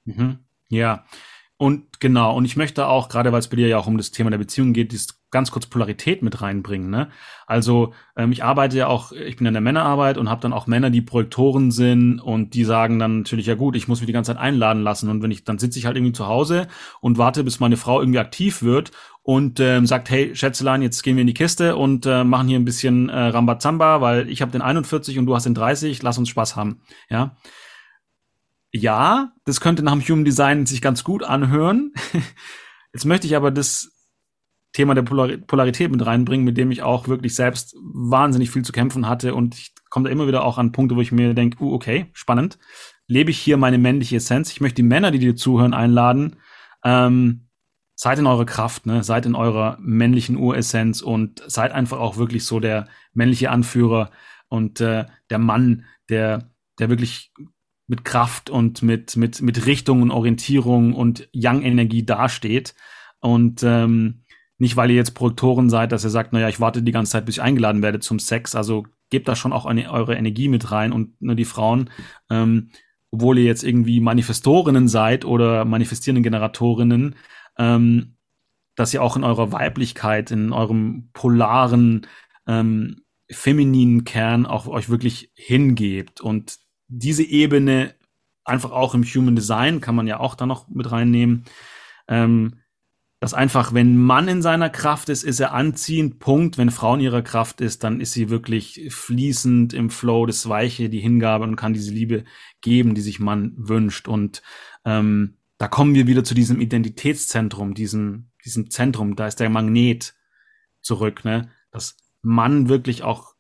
Mhm. Ja, und genau, und ich möchte auch, gerade weil es bei dir ja auch um das Thema der Beziehung geht, dieses ganz kurz Polarität mit reinbringen. Ne? Also ähm, ich arbeite ja auch, ich bin in der Männerarbeit und habe dann auch Männer, die Projektoren sind und die sagen dann natürlich, ja gut, ich muss mich die ganze Zeit einladen lassen. Und wenn ich, dann sitze ich halt irgendwie zu Hause und warte, bis meine Frau irgendwie aktiv wird und ähm, sagt, hey Schätzelein, jetzt gehen wir in die Kiste und äh, machen hier ein bisschen äh, Rambazamba, weil ich habe den 41 und du hast den 30, lass uns Spaß haben. Ja ja, das könnte nach dem Human Design sich ganz gut anhören. Jetzt möchte ich aber das Thema der Polar Polarität mit reinbringen, mit dem ich auch wirklich selbst wahnsinnig viel zu kämpfen hatte und ich komme da immer wieder auch an Punkte, wo ich mir denke, uh, okay, spannend. Lebe ich hier meine männliche Essenz? Ich möchte die Männer, die dir zuhören, einladen. Ähm, seid in eurer Kraft, ne? Seid in eurer männlichen Uressenz und seid einfach auch wirklich so der männliche Anführer und äh, der Mann, der der wirklich mit Kraft und mit, mit, mit Richtung und Orientierung und Young-Energie dasteht. Und ähm, nicht, weil ihr jetzt Projektoren seid, dass ihr sagt, naja, ich warte die ganze Zeit, bis ich eingeladen werde zum Sex. Also gebt da schon auch eine, eure Energie mit rein und nur die Frauen, ähm, obwohl ihr jetzt irgendwie Manifestorinnen seid oder manifestierende Generatorinnen, ähm, dass ihr auch in eurer Weiblichkeit, in eurem polaren, ähm, femininen Kern auch euch wirklich hingebt und diese Ebene einfach auch im Human Design kann man ja auch da noch mit reinnehmen. Ähm, dass einfach, wenn Mann in seiner Kraft ist, ist er anziehend, Punkt. Wenn Frau in ihrer Kraft ist, dann ist sie wirklich fließend im Flow, das Weiche, die Hingabe und kann diese Liebe geben, die sich Mann wünscht. Und ähm, da kommen wir wieder zu diesem Identitätszentrum, diesem, diesem Zentrum, da ist der Magnet zurück, ne? Dass Mann wirklich auch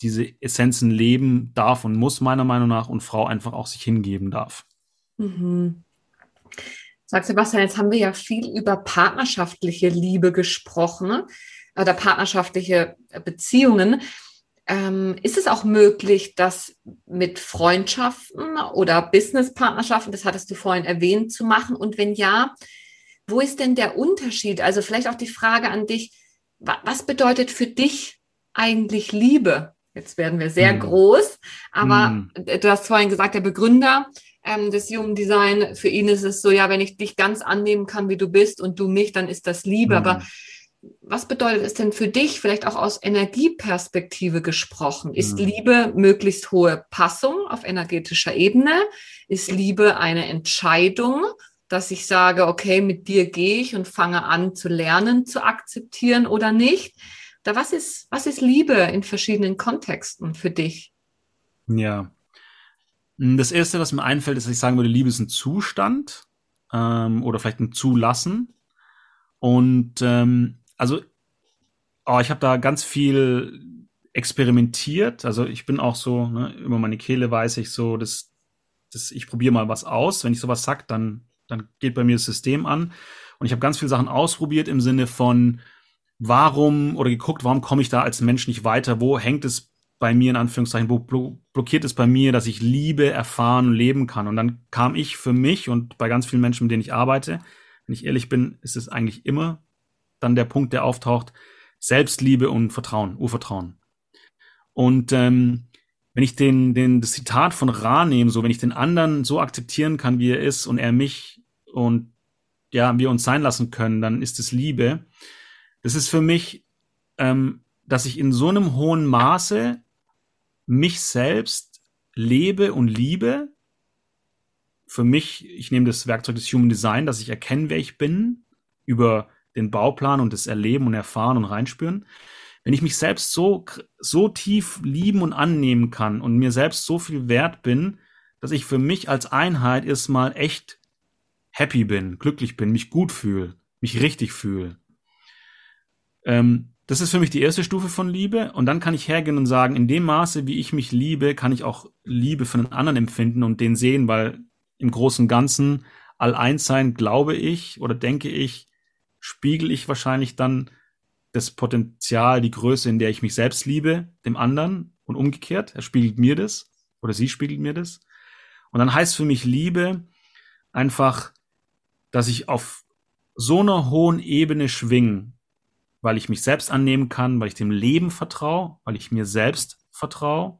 diese Essenzen leben darf und muss, meiner Meinung nach, und Frau einfach auch sich hingeben darf. Mhm. Sag Sebastian, jetzt haben wir ja viel über partnerschaftliche Liebe gesprochen oder partnerschaftliche Beziehungen. Ähm, ist es auch möglich, das mit Freundschaften oder Businesspartnerschaften, das hattest du vorhin erwähnt, zu machen? Und wenn ja, wo ist denn der Unterschied? Also vielleicht auch die Frage an dich, was bedeutet für dich eigentlich Liebe? Jetzt werden wir sehr hm. groß, aber hm. du hast vorhin gesagt, der Begründer ähm, des Human Design, für ihn ist es so, ja, wenn ich dich ganz annehmen kann, wie du bist und du mich, dann ist das Liebe. Hm. Aber was bedeutet es denn für dich, vielleicht auch aus Energieperspektive gesprochen? Ist hm. Liebe möglichst hohe Passung auf energetischer Ebene? Ist Liebe eine Entscheidung? dass ich sage, okay, mit dir gehe ich und fange an zu lernen, zu akzeptieren oder nicht? Da was ist, was ist Liebe in verschiedenen Kontexten für dich? Ja. Das erste, was mir einfällt, ist, dass ich sagen würde, Liebe ist ein Zustand ähm, oder vielleicht ein Zulassen. Und ähm, also, oh, ich habe da ganz viel experimentiert. Also ich bin auch so, ne, über meine Kehle weiß ich so, dass, dass ich probiere mal was aus. Wenn ich sowas sag, dann, dann geht bei mir das System an. Und ich habe ganz viele Sachen ausprobiert im Sinne von, warum oder geguckt, warum komme ich da als Mensch nicht weiter? Wo hängt es bei mir in Anführungszeichen, wo blockiert es bei mir, dass ich Liebe erfahren und leben kann? Und dann kam ich für mich und bei ganz vielen Menschen, mit denen ich arbeite, wenn ich ehrlich bin, ist es eigentlich immer dann der Punkt, der auftaucht, Selbstliebe und Vertrauen, Urvertrauen. Und ähm, wenn ich den, den, das Zitat von Ra nehme, so wenn ich den anderen so akzeptieren kann, wie er ist und er mich und ja, wir uns sein lassen können, dann ist es Liebe. Das ist für mich, ähm, dass ich in so einem hohen Maße mich selbst lebe und liebe. Für mich, ich nehme das Werkzeug des Human Design, dass ich erkenne, wer ich bin, über den Bauplan und das Erleben und Erfahren und Reinspüren. Wenn ich mich selbst so, so tief lieben und annehmen kann und mir selbst so viel wert bin, dass ich für mich als Einheit erstmal echt happy bin, glücklich bin, mich gut fühle, mich richtig fühle. Ähm, das ist für mich die erste Stufe von Liebe. Und dann kann ich hergehen und sagen, in dem Maße, wie ich mich liebe, kann ich auch Liebe für einen anderen empfinden und den sehen, weil im Großen und Ganzen all eins sein, glaube ich oder denke ich, spiegel ich wahrscheinlich dann das Potenzial, die Größe, in der ich mich selbst liebe, dem anderen und umgekehrt. Er spiegelt mir das oder sie spiegelt mir das. Und dann heißt für mich Liebe einfach, dass ich auf so einer hohen Ebene schwinge, weil ich mich selbst annehmen kann, weil ich dem Leben vertraue, weil ich mir selbst vertraue.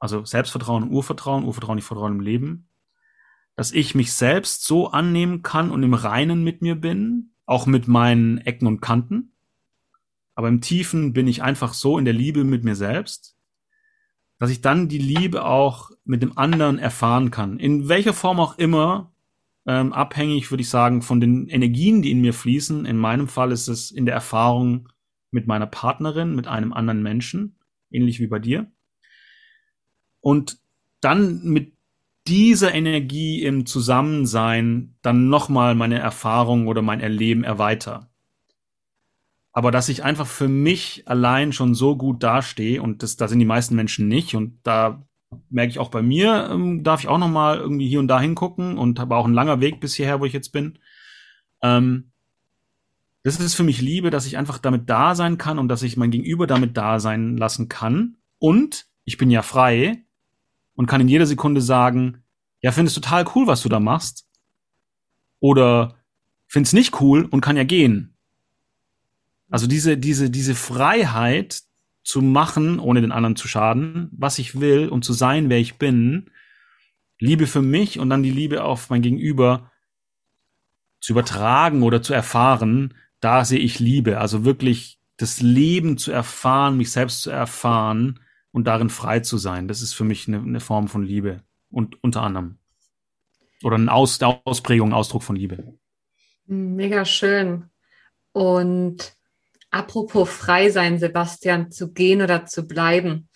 Also Selbstvertrauen und Urvertrauen, Urvertrauen, ich vertraue im Leben. Dass ich mich selbst so annehmen kann und im Reinen mit mir bin, auch mit meinen Ecken und Kanten. Aber im Tiefen bin ich einfach so in der Liebe mit mir selbst, dass ich dann die Liebe auch mit dem anderen erfahren kann. In welcher Form auch immer, ähm, abhängig, würde ich sagen, von den Energien, die in mir fließen. In meinem Fall ist es in der Erfahrung mit meiner Partnerin, mit einem anderen Menschen, ähnlich wie bei dir. Und dann mit dieser Energie im Zusammensein dann nochmal meine Erfahrung oder mein Erleben erweiter. Aber dass ich einfach für mich allein schon so gut dastehe und das, da sind die meisten Menschen nicht und da merke ich auch bei mir, ähm, darf ich auch nochmal irgendwie hier und da hingucken und habe auch ein langer Weg bis hierher, wo ich jetzt bin. Ähm, das ist für mich Liebe, dass ich einfach damit da sein kann und dass ich mein Gegenüber damit da sein lassen kann. Und ich bin ja frei und kann in jeder Sekunde sagen, ja, findest total cool, was du da machst. Oder find's nicht cool und kann ja gehen. Also diese, diese, diese Freiheit, zu machen, ohne den anderen zu schaden, was ich will und zu sein, wer ich bin, Liebe für mich und dann die Liebe auf mein Gegenüber zu übertragen oder zu erfahren, da sehe ich Liebe. Also wirklich das Leben zu erfahren, mich selbst zu erfahren und darin frei zu sein. Das ist für mich eine, eine Form von Liebe und unter anderem. Oder eine Aus, Ausprägung, Ausdruck von Liebe. Mega schön. Und Apropos frei sein, Sebastian, zu gehen oder zu bleiben.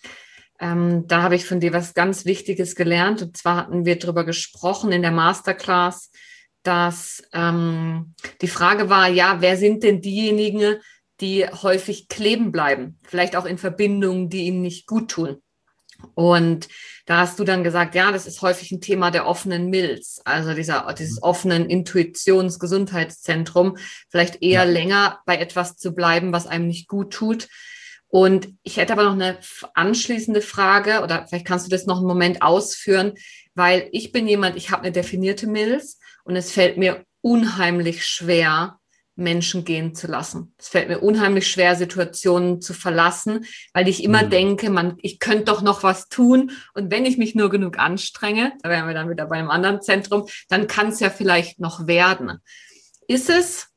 Ähm, da habe ich von dir was ganz Wichtiges gelernt. Und zwar hatten wir darüber gesprochen in der Masterclass, dass ähm, die Frage war, ja, wer sind denn diejenigen, die häufig kleben bleiben? Vielleicht auch in Verbindungen, die ihnen nicht gut tun. Und da hast du dann gesagt, ja, das ist häufig ein Thema der offenen Milz, also dieser, dieses mhm. offenen Intuitionsgesundheitszentrum, vielleicht eher ja. länger bei etwas zu bleiben, was einem nicht gut tut. Und ich hätte aber noch eine anschließende Frage, oder vielleicht kannst du das noch einen Moment ausführen, weil ich bin jemand, ich habe eine definierte Milz und es fällt mir unheimlich schwer, Menschen gehen zu lassen. Es fällt mir unheimlich schwer, Situationen zu verlassen, weil ich immer mhm. denke, man, ich könnte doch noch was tun. Und wenn ich mich nur genug anstrenge, da wären wir dann wieder bei einem anderen Zentrum, dann kann es ja vielleicht noch werden. Ist es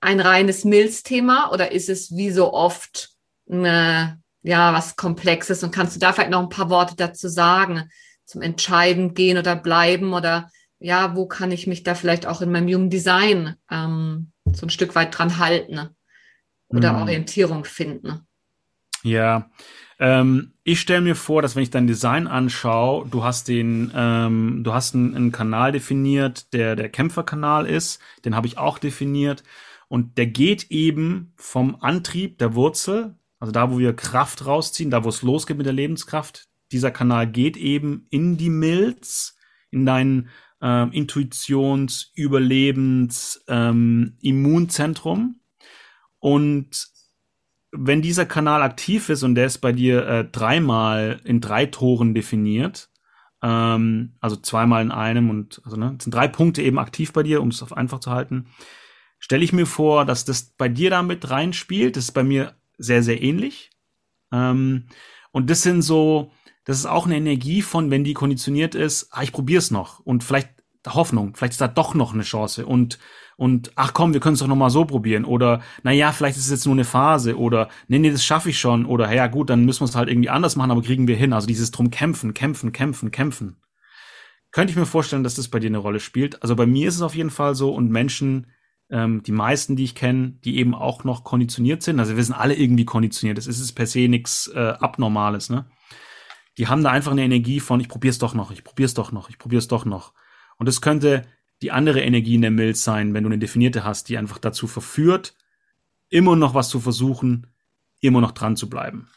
ein reines Milzthema oder ist es wie so oft eine, ja, was Komplexes? Und kannst du da vielleicht noch ein paar Worte dazu sagen? Zum Entscheiden, gehen oder bleiben oder ja, wo kann ich mich da vielleicht auch in meinem jungen Design ähm, so ein Stück weit dran halten oder mhm. Orientierung finden. Ja, ähm, ich stelle mir vor, dass wenn ich dein Design anschaue, du hast den, ähm, du hast einen, einen, Kanal definiert, der der Kämpferkanal ist, den habe ich auch definiert und der geht eben vom Antrieb der Wurzel, also da, wo wir Kraft rausziehen, da, wo es losgeht mit der Lebenskraft, dieser Kanal geht eben in die Milz, in deinen ähm, Intuitions-, Überlebens-, ähm, Immunzentrum. Und wenn dieser Kanal aktiv ist und der ist bei dir äh, dreimal in drei Toren definiert, ähm, also zweimal in einem und also ne, sind drei Punkte eben aktiv bei dir, um es auf einfach zu halten, stelle ich mir vor, dass das bei dir damit reinspielt. Das ist bei mir sehr, sehr ähnlich. Ähm, und das sind so, das ist auch eine Energie von, wenn die konditioniert ist, ah, ich probier's noch und vielleicht Hoffnung, vielleicht ist da doch noch eine Chance und und ach komm, wir können es doch noch mal so probieren oder na ja, vielleicht ist es jetzt nur eine Phase oder nee, nee, das schaffe ich schon oder ja gut, dann müssen wir es halt irgendwie anders machen, aber kriegen wir hin. Also dieses drum kämpfen, kämpfen, kämpfen, kämpfen. Könnte ich mir vorstellen, dass das bei dir eine Rolle spielt. Also bei mir ist es auf jeden Fall so und Menschen, ähm, die meisten, die ich kenne, die eben auch noch konditioniert sind, also wir sind alle irgendwie konditioniert. Das ist per se nichts äh, Abnormales, ne? Die haben da einfach eine Energie von, ich probier's doch noch, ich probier's doch noch, ich probier's doch noch. Und es könnte die andere Energie in der Milz sein, wenn du eine definierte hast, die einfach dazu verführt, immer noch was zu versuchen, immer noch dran zu bleiben.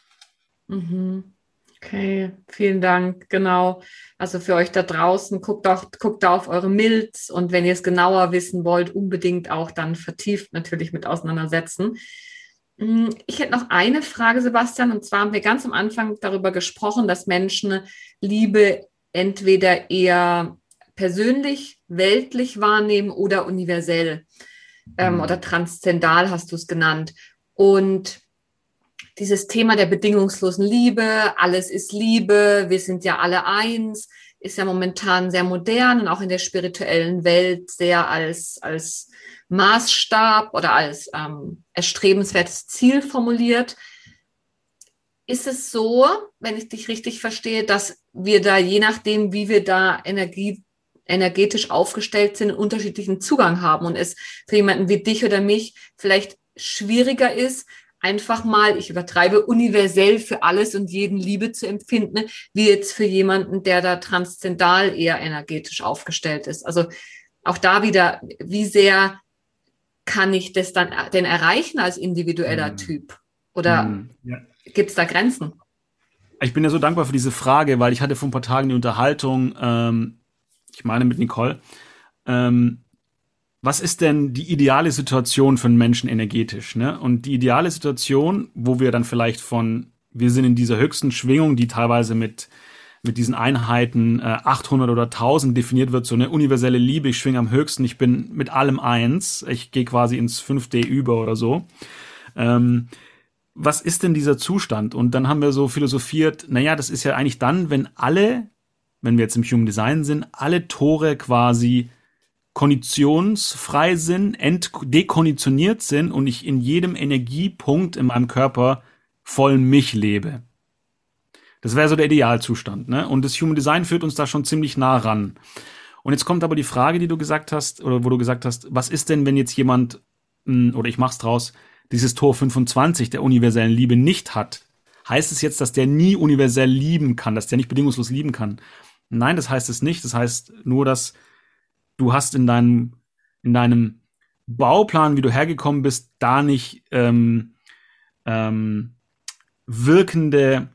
Mhm. Okay, vielen Dank. Genau. Also für euch da draußen, guckt, auch, guckt da auf eure Milz und wenn ihr es genauer wissen wollt, unbedingt auch dann vertieft natürlich mit auseinandersetzen. Hm, ich hätte noch eine Frage, Sebastian, und zwar haben wir ganz am Anfang darüber gesprochen, dass Menschen Liebe entweder eher persönlich, weltlich wahrnehmen oder universell ähm, mhm. oder transzendal hast du es genannt. Und dieses Thema der bedingungslosen Liebe, alles ist Liebe, wir sind ja alle eins, ist ja momentan sehr modern und auch in der spirituellen Welt sehr als, als Maßstab oder als ähm, erstrebenswertes Ziel formuliert. Ist es so, wenn ich dich richtig verstehe, dass wir da je nachdem, wie wir da Energie, energetisch aufgestellt sind, einen unterschiedlichen Zugang haben und es für jemanden wie dich oder mich vielleicht schwieriger ist, einfach mal, ich übertreibe, universell für alles und jeden Liebe zu empfinden, wie jetzt für jemanden, der da transzendal eher energetisch aufgestellt ist. Also auch da wieder, wie sehr kann ich das dann denn erreichen als individueller mhm. Typ? Oder mhm. ja. gibt es da Grenzen? Ich bin ja so dankbar für diese Frage, weil ich hatte vor ein paar Tagen die Unterhaltung, ähm, ich meine mit Nicole, ähm, was ist denn die ideale Situation für einen Menschen energetisch? Ne? Und die ideale Situation, wo wir dann vielleicht von, wir sind in dieser höchsten Schwingung, die teilweise mit mit diesen Einheiten äh, 800 oder 1000 definiert wird, so eine universelle Liebe, ich schwinge am höchsten, ich bin mit allem eins, ich gehe quasi ins 5D über oder so. Ähm, was ist denn dieser Zustand? Und dann haben wir so philosophiert, naja, das ist ja eigentlich dann, wenn alle, wenn wir jetzt im Human Design sind, alle Tore quasi konditionsfrei sind, dekonditioniert sind und ich in jedem Energiepunkt in meinem Körper voll mich lebe. Das wäre so der Idealzustand, ne? Und das Human Design führt uns da schon ziemlich nah ran. Und jetzt kommt aber die Frage, die du gesagt hast, oder wo du gesagt hast, was ist denn, wenn jetzt jemand, hm, oder ich mach's draus, dieses Tor 25 der universellen Liebe nicht hat? Heißt es jetzt, dass der nie universell lieben kann, dass der nicht bedingungslos lieben kann? Nein, das heißt es nicht. Das heißt nur, dass du hast in deinem, in deinem Bauplan, wie du hergekommen bist, da nicht ähm, ähm, wirkende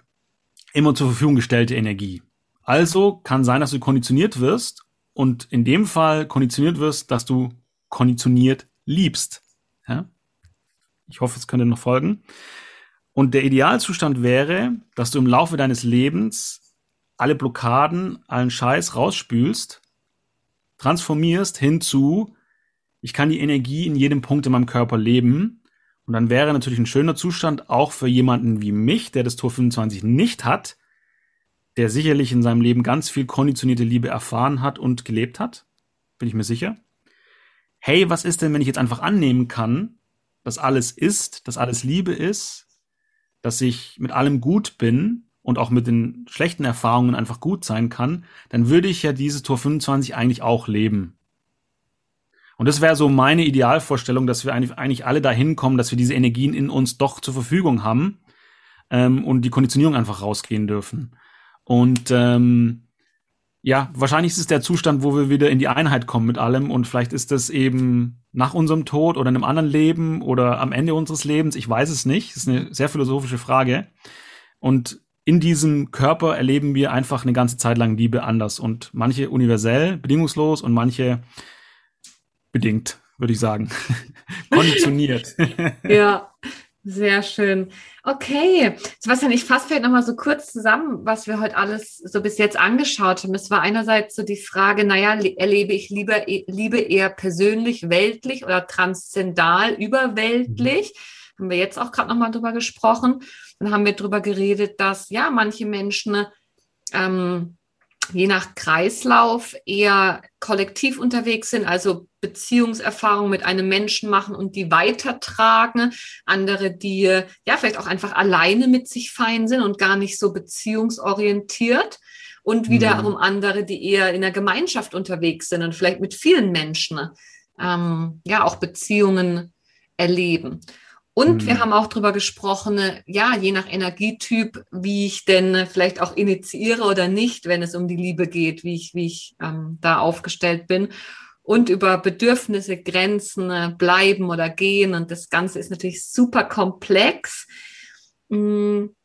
immer zur Verfügung gestellte Energie. Also kann sein, dass du konditioniert wirst und in dem Fall konditioniert wirst, dass du konditioniert liebst. Ja? Ich hoffe, es könnte noch folgen. Und der Idealzustand wäre, dass du im Laufe deines Lebens alle Blockaden, allen Scheiß rausspülst, transformierst hinzu, ich kann die Energie in jedem Punkt in meinem Körper leben und dann wäre natürlich ein schöner Zustand auch für jemanden wie mich, der das Tor 25 nicht hat, der sicherlich in seinem Leben ganz viel konditionierte Liebe erfahren hat und gelebt hat. Bin ich mir sicher. Hey, was ist denn, wenn ich jetzt einfach annehmen kann, dass alles ist, dass alles Liebe ist, dass ich mit allem gut bin und auch mit den schlechten Erfahrungen einfach gut sein kann, dann würde ich ja dieses Tor 25 eigentlich auch leben. Und das wäre so meine Idealvorstellung, dass wir eigentlich, eigentlich alle dahin kommen, dass wir diese Energien in uns doch zur Verfügung haben ähm, und die Konditionierung einfach rausgehen dürfen. Und ähm, ja, wahrscheinlich ist es der Zustand, wo wir wieder in die Einheit kommen mit allem und vielleicht ist das eben nach unserem Tod oder in einem anderen Leben oder am Ende unseres Lebens. Ich weiß es nicht. Das ist eine sehr philosophische Frage. Und in diesem Körper erleben wir einfach eine ganze Zeit lang Liebe anders und manche universell, bedingungslos und manche bedingt, würde ich sagen. Konditioniert. ja, sehr schön. Okay, Sebastian, ich fasse vielleicht nochmal so kurz zusammen, was wir heute alles so bis jetzt angeschaut haben. Es war einerseits so die Frage, naja, erlebe ich lieber, Liebe eher persönlich, weltlich oder transzendal, überweltlich? Mhm. Haben wir jetzt auch gerade nochmal drüber gesprochen. Dann haben wir drüber geredet, dass ja manche Menschen ähm, je nach Kreislauf eher kollektiv unterwegs sind, also Beziehungserfahrung mit einem Menschen machen und die weitertragen. Andere, die ja vielleicht auch einfach alleine mit sich fein sind und gar nicht so beziehungsorientiert. Und wiederum mhm. andere, die eher in der Gemeinschaft unterwegs sind und vielleicht mit vielen Menschen ähm, ja auch Beziehungen erleben. Und mhm. wir haben auch darüber gesprochen, ja, je nach Energietyp, wie ich denn vielleicht auch initiiere oder nicht, wenn es um die Liebe geht, wie ich, wie ich ähm, da aufgestellt bin. Und über Bedürfnisse, Grenzen, äh, bleiben oder gehen. Und das Ganze ist natürlich super komplex. Mhm.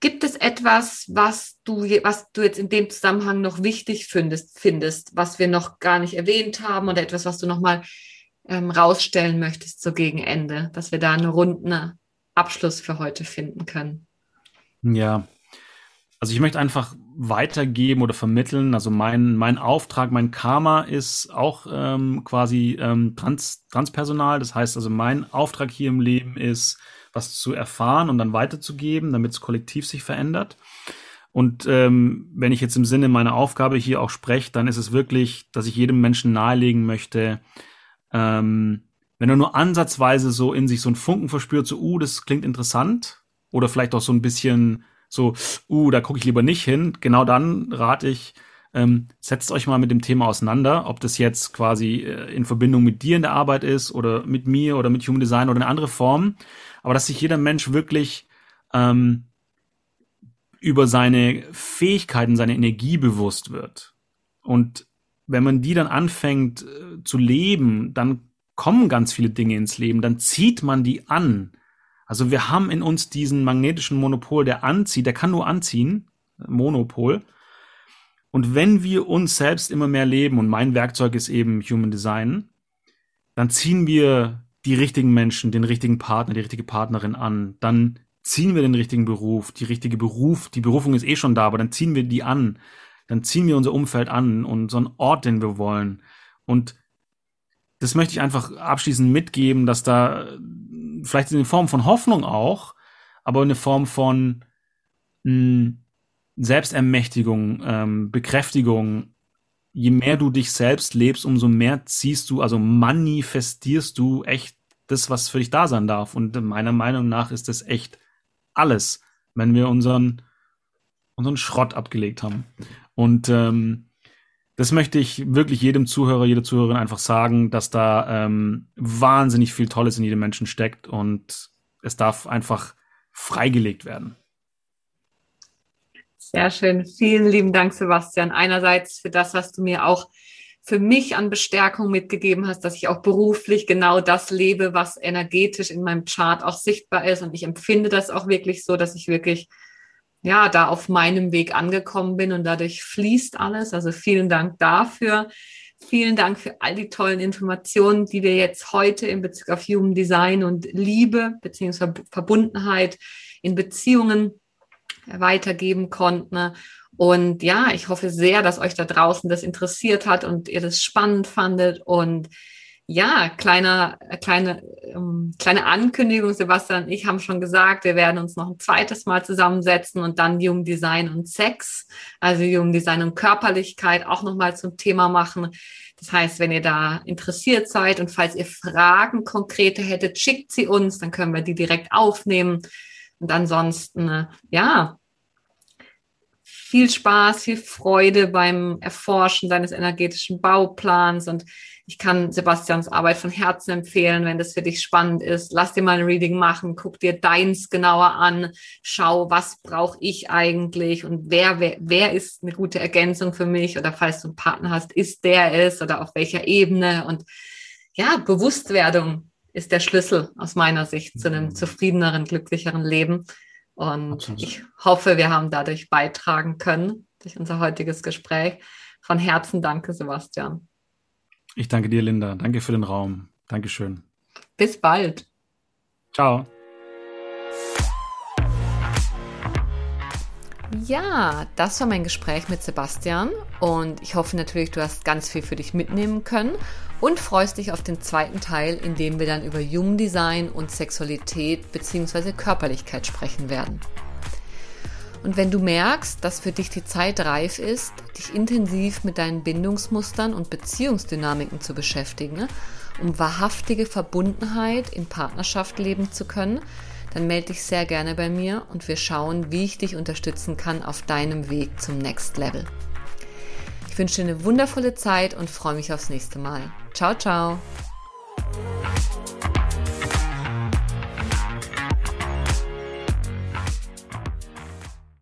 Gibt es etwas, was du, was du jetzt in dem Zusammenhang noch wichtig findest, findest, was wir noch gar nicht erwähnt haben oder etwas, was du noch mal ähm, rausstellen möchtest so gegen Ende, dass wir da einen runden Abschluss für heute finden können. Ja, also ich möchte einfach weitergeben oder vermitteln. Also mein, mein Auftrag, mein Karma ist auch ähm, quasi ähm, trans, transpersonal. Das heißt also, mein Auftrag hier im Leben ist, was zu erfahren und dann weiterzugeben, damit es kollektiv sich verändert. Und ähm, wenn ich jetzt im Sinne meiner Aufgabe hier auch spreche, dann ist es wirklich, dass ich jedem Menschen nahelegen möchte, ähm, wenn er nur ansatzweise so in sich so einen Funken verspürt, so, uh, das klingt interessant, oder vielleicht auch so ein bisschen so, uh, da gucke ich lieber nicht hin, genau dann rate ich, ähm, setzt euch mal mit dem Thema auseinander, ob das jetzt quasi äh, in Verbindung mit dir in der Arbeit ist oder mit mir oder mit Human Design oder eine andere Form, aber dass sich jeder Mensch wirklich ähm, über seine Fähigkeiten, seine Energie bewusst wird. Und wenn man die dann anfängt äh, zu leben, dann kommen ganz viele Dinge ins Leben, dann zieht man die an. Also wir haben in uns diesen magnetischen Monopol, der anzieht, der kann nur anziehen, Monopol. Und wenn wir uns selbst immer mehr leben, und mein Werkzeug ist eben Human Design, dann ziehen wir die richtigen Menschen, den richtigen Partner, die richtige Partnerin an. Dann ziehen wir den richtigen Beruf, die richtige Beruf, die Berufung ist eh schon da, aber dann ziehen wir die an. Dann ziehen wir unser Umfeld an und so einen Ort, den wir wollen. Und das möchte ich einfach abschließend mitgeben, dass da vielleicht eine Form von Hoffnung auch, aber eine Form von mh, hm, Selbstermächtigung, ähm, Bekräftigung. Je mehr du dich selbst lebst, umso mehr ziehst du, also manifestierst du echt das, was für dich da sein darf. Und meiner Meinung nach ist das echt alles, wenn wir unseren, unseren Schrott abgelegt haben. Und ähm, das möchte ich wirklich jedem Zuhörer, jeder Zuhörerin einfach sagen, dass da ähm, wahnsinnig viel Tolles in jedem Menschen steckt und es darf einfach freigelegt werden. Sehr schön. Vielen lieben Dank, Sebastian. Einerseits für das, was du mir auch für mich an Bestärkung mitgegeben hast, dass ich auch beruflich genau das lebe, was energetisch in meinem Chart auch sichtbar ist. Und ich empfinde das auch wirklich so, dass ich wirklich ja, da auf meinem Weg angekommen bin und dadurch fließt alles. Also vielen Dank dafür. Vielen Dank für all die tollen Informationen, die wir jetzt heute in Bezug auf Human Design und Liebe beziehungsweise Verbundenheit in Beziehungen weitergeben konnten. Und ja, ich hoffe sehr, dass euch da draußen das interessiert hat und ihr das spannend fandet und ja, kleiner, kleine, ähm, kleine Ankündigung. Sebastian und ich haben schon gesagt, wir werden uns noch ein zweites Mal zusammensetzen und dann Jung Design und Sex, also Jung Design und Körperlichkeit auch nochmal zum Thema machen. Das heißt, wenn ihr da interessiert seid und falls ihr Fragen konkrete hättet, schickt sie uns, dann können wir die direkt aufnehmen. Und ansonsten, äh, ja, viel Spaß, viel Freude beim Erforschen deines energetischen Bauplans und ich kann Sebastians Arbeit von Herzen empfehlen, wenn das für dich spannend ist. Lass dir mal ein Reading machen, guck dir deins genauer an, schau, was brauche ich eigentlich und wer, wer, wer ist eine gute Ergänzung für mich oder falls du einen Partner hast, ist der es oder auf welcher Ebene und ja, Bewusstwerdung ist der Schlüssel aus meiner Sicht zu einem mhm. zufriedeneren, glücklicheren Leben. Und Absolut. ich hoffe, wir haben dadurch beitragen können durch unser heutiges Gespräch. Von Herzen danke, Sebastian. Ich danke dir, Linda. Danke für den Raum. Dankeschön. Bis bald. Ciao. Ja, das war mein Gespräch mit Sebastian und ich hoffe natürlich, du hast ganz viel für dich mitnehmen können und freust dich auf den zweiten Teil, in dem wir dann über Human Design und Sexualität bzw. Körperlichkeit sprechen werden. Und wenn du merkst, dass für dich die Zeit reif ist, dich intensiv mit deinen Bindungsmustern und Beziehungsdynamiken zu beschäftigen, um wahrhaftige Verbundenheit in Partnerschaft leben zu können, dann melde dich sehr gerne bei mir und wir schauen, wie ich dich unterstützen kann auf deinem Weg zum Next Level. Ich wünsche dir eine wundervolle Zeit und freue mich aufs nächste Mal. Ciao, ciao!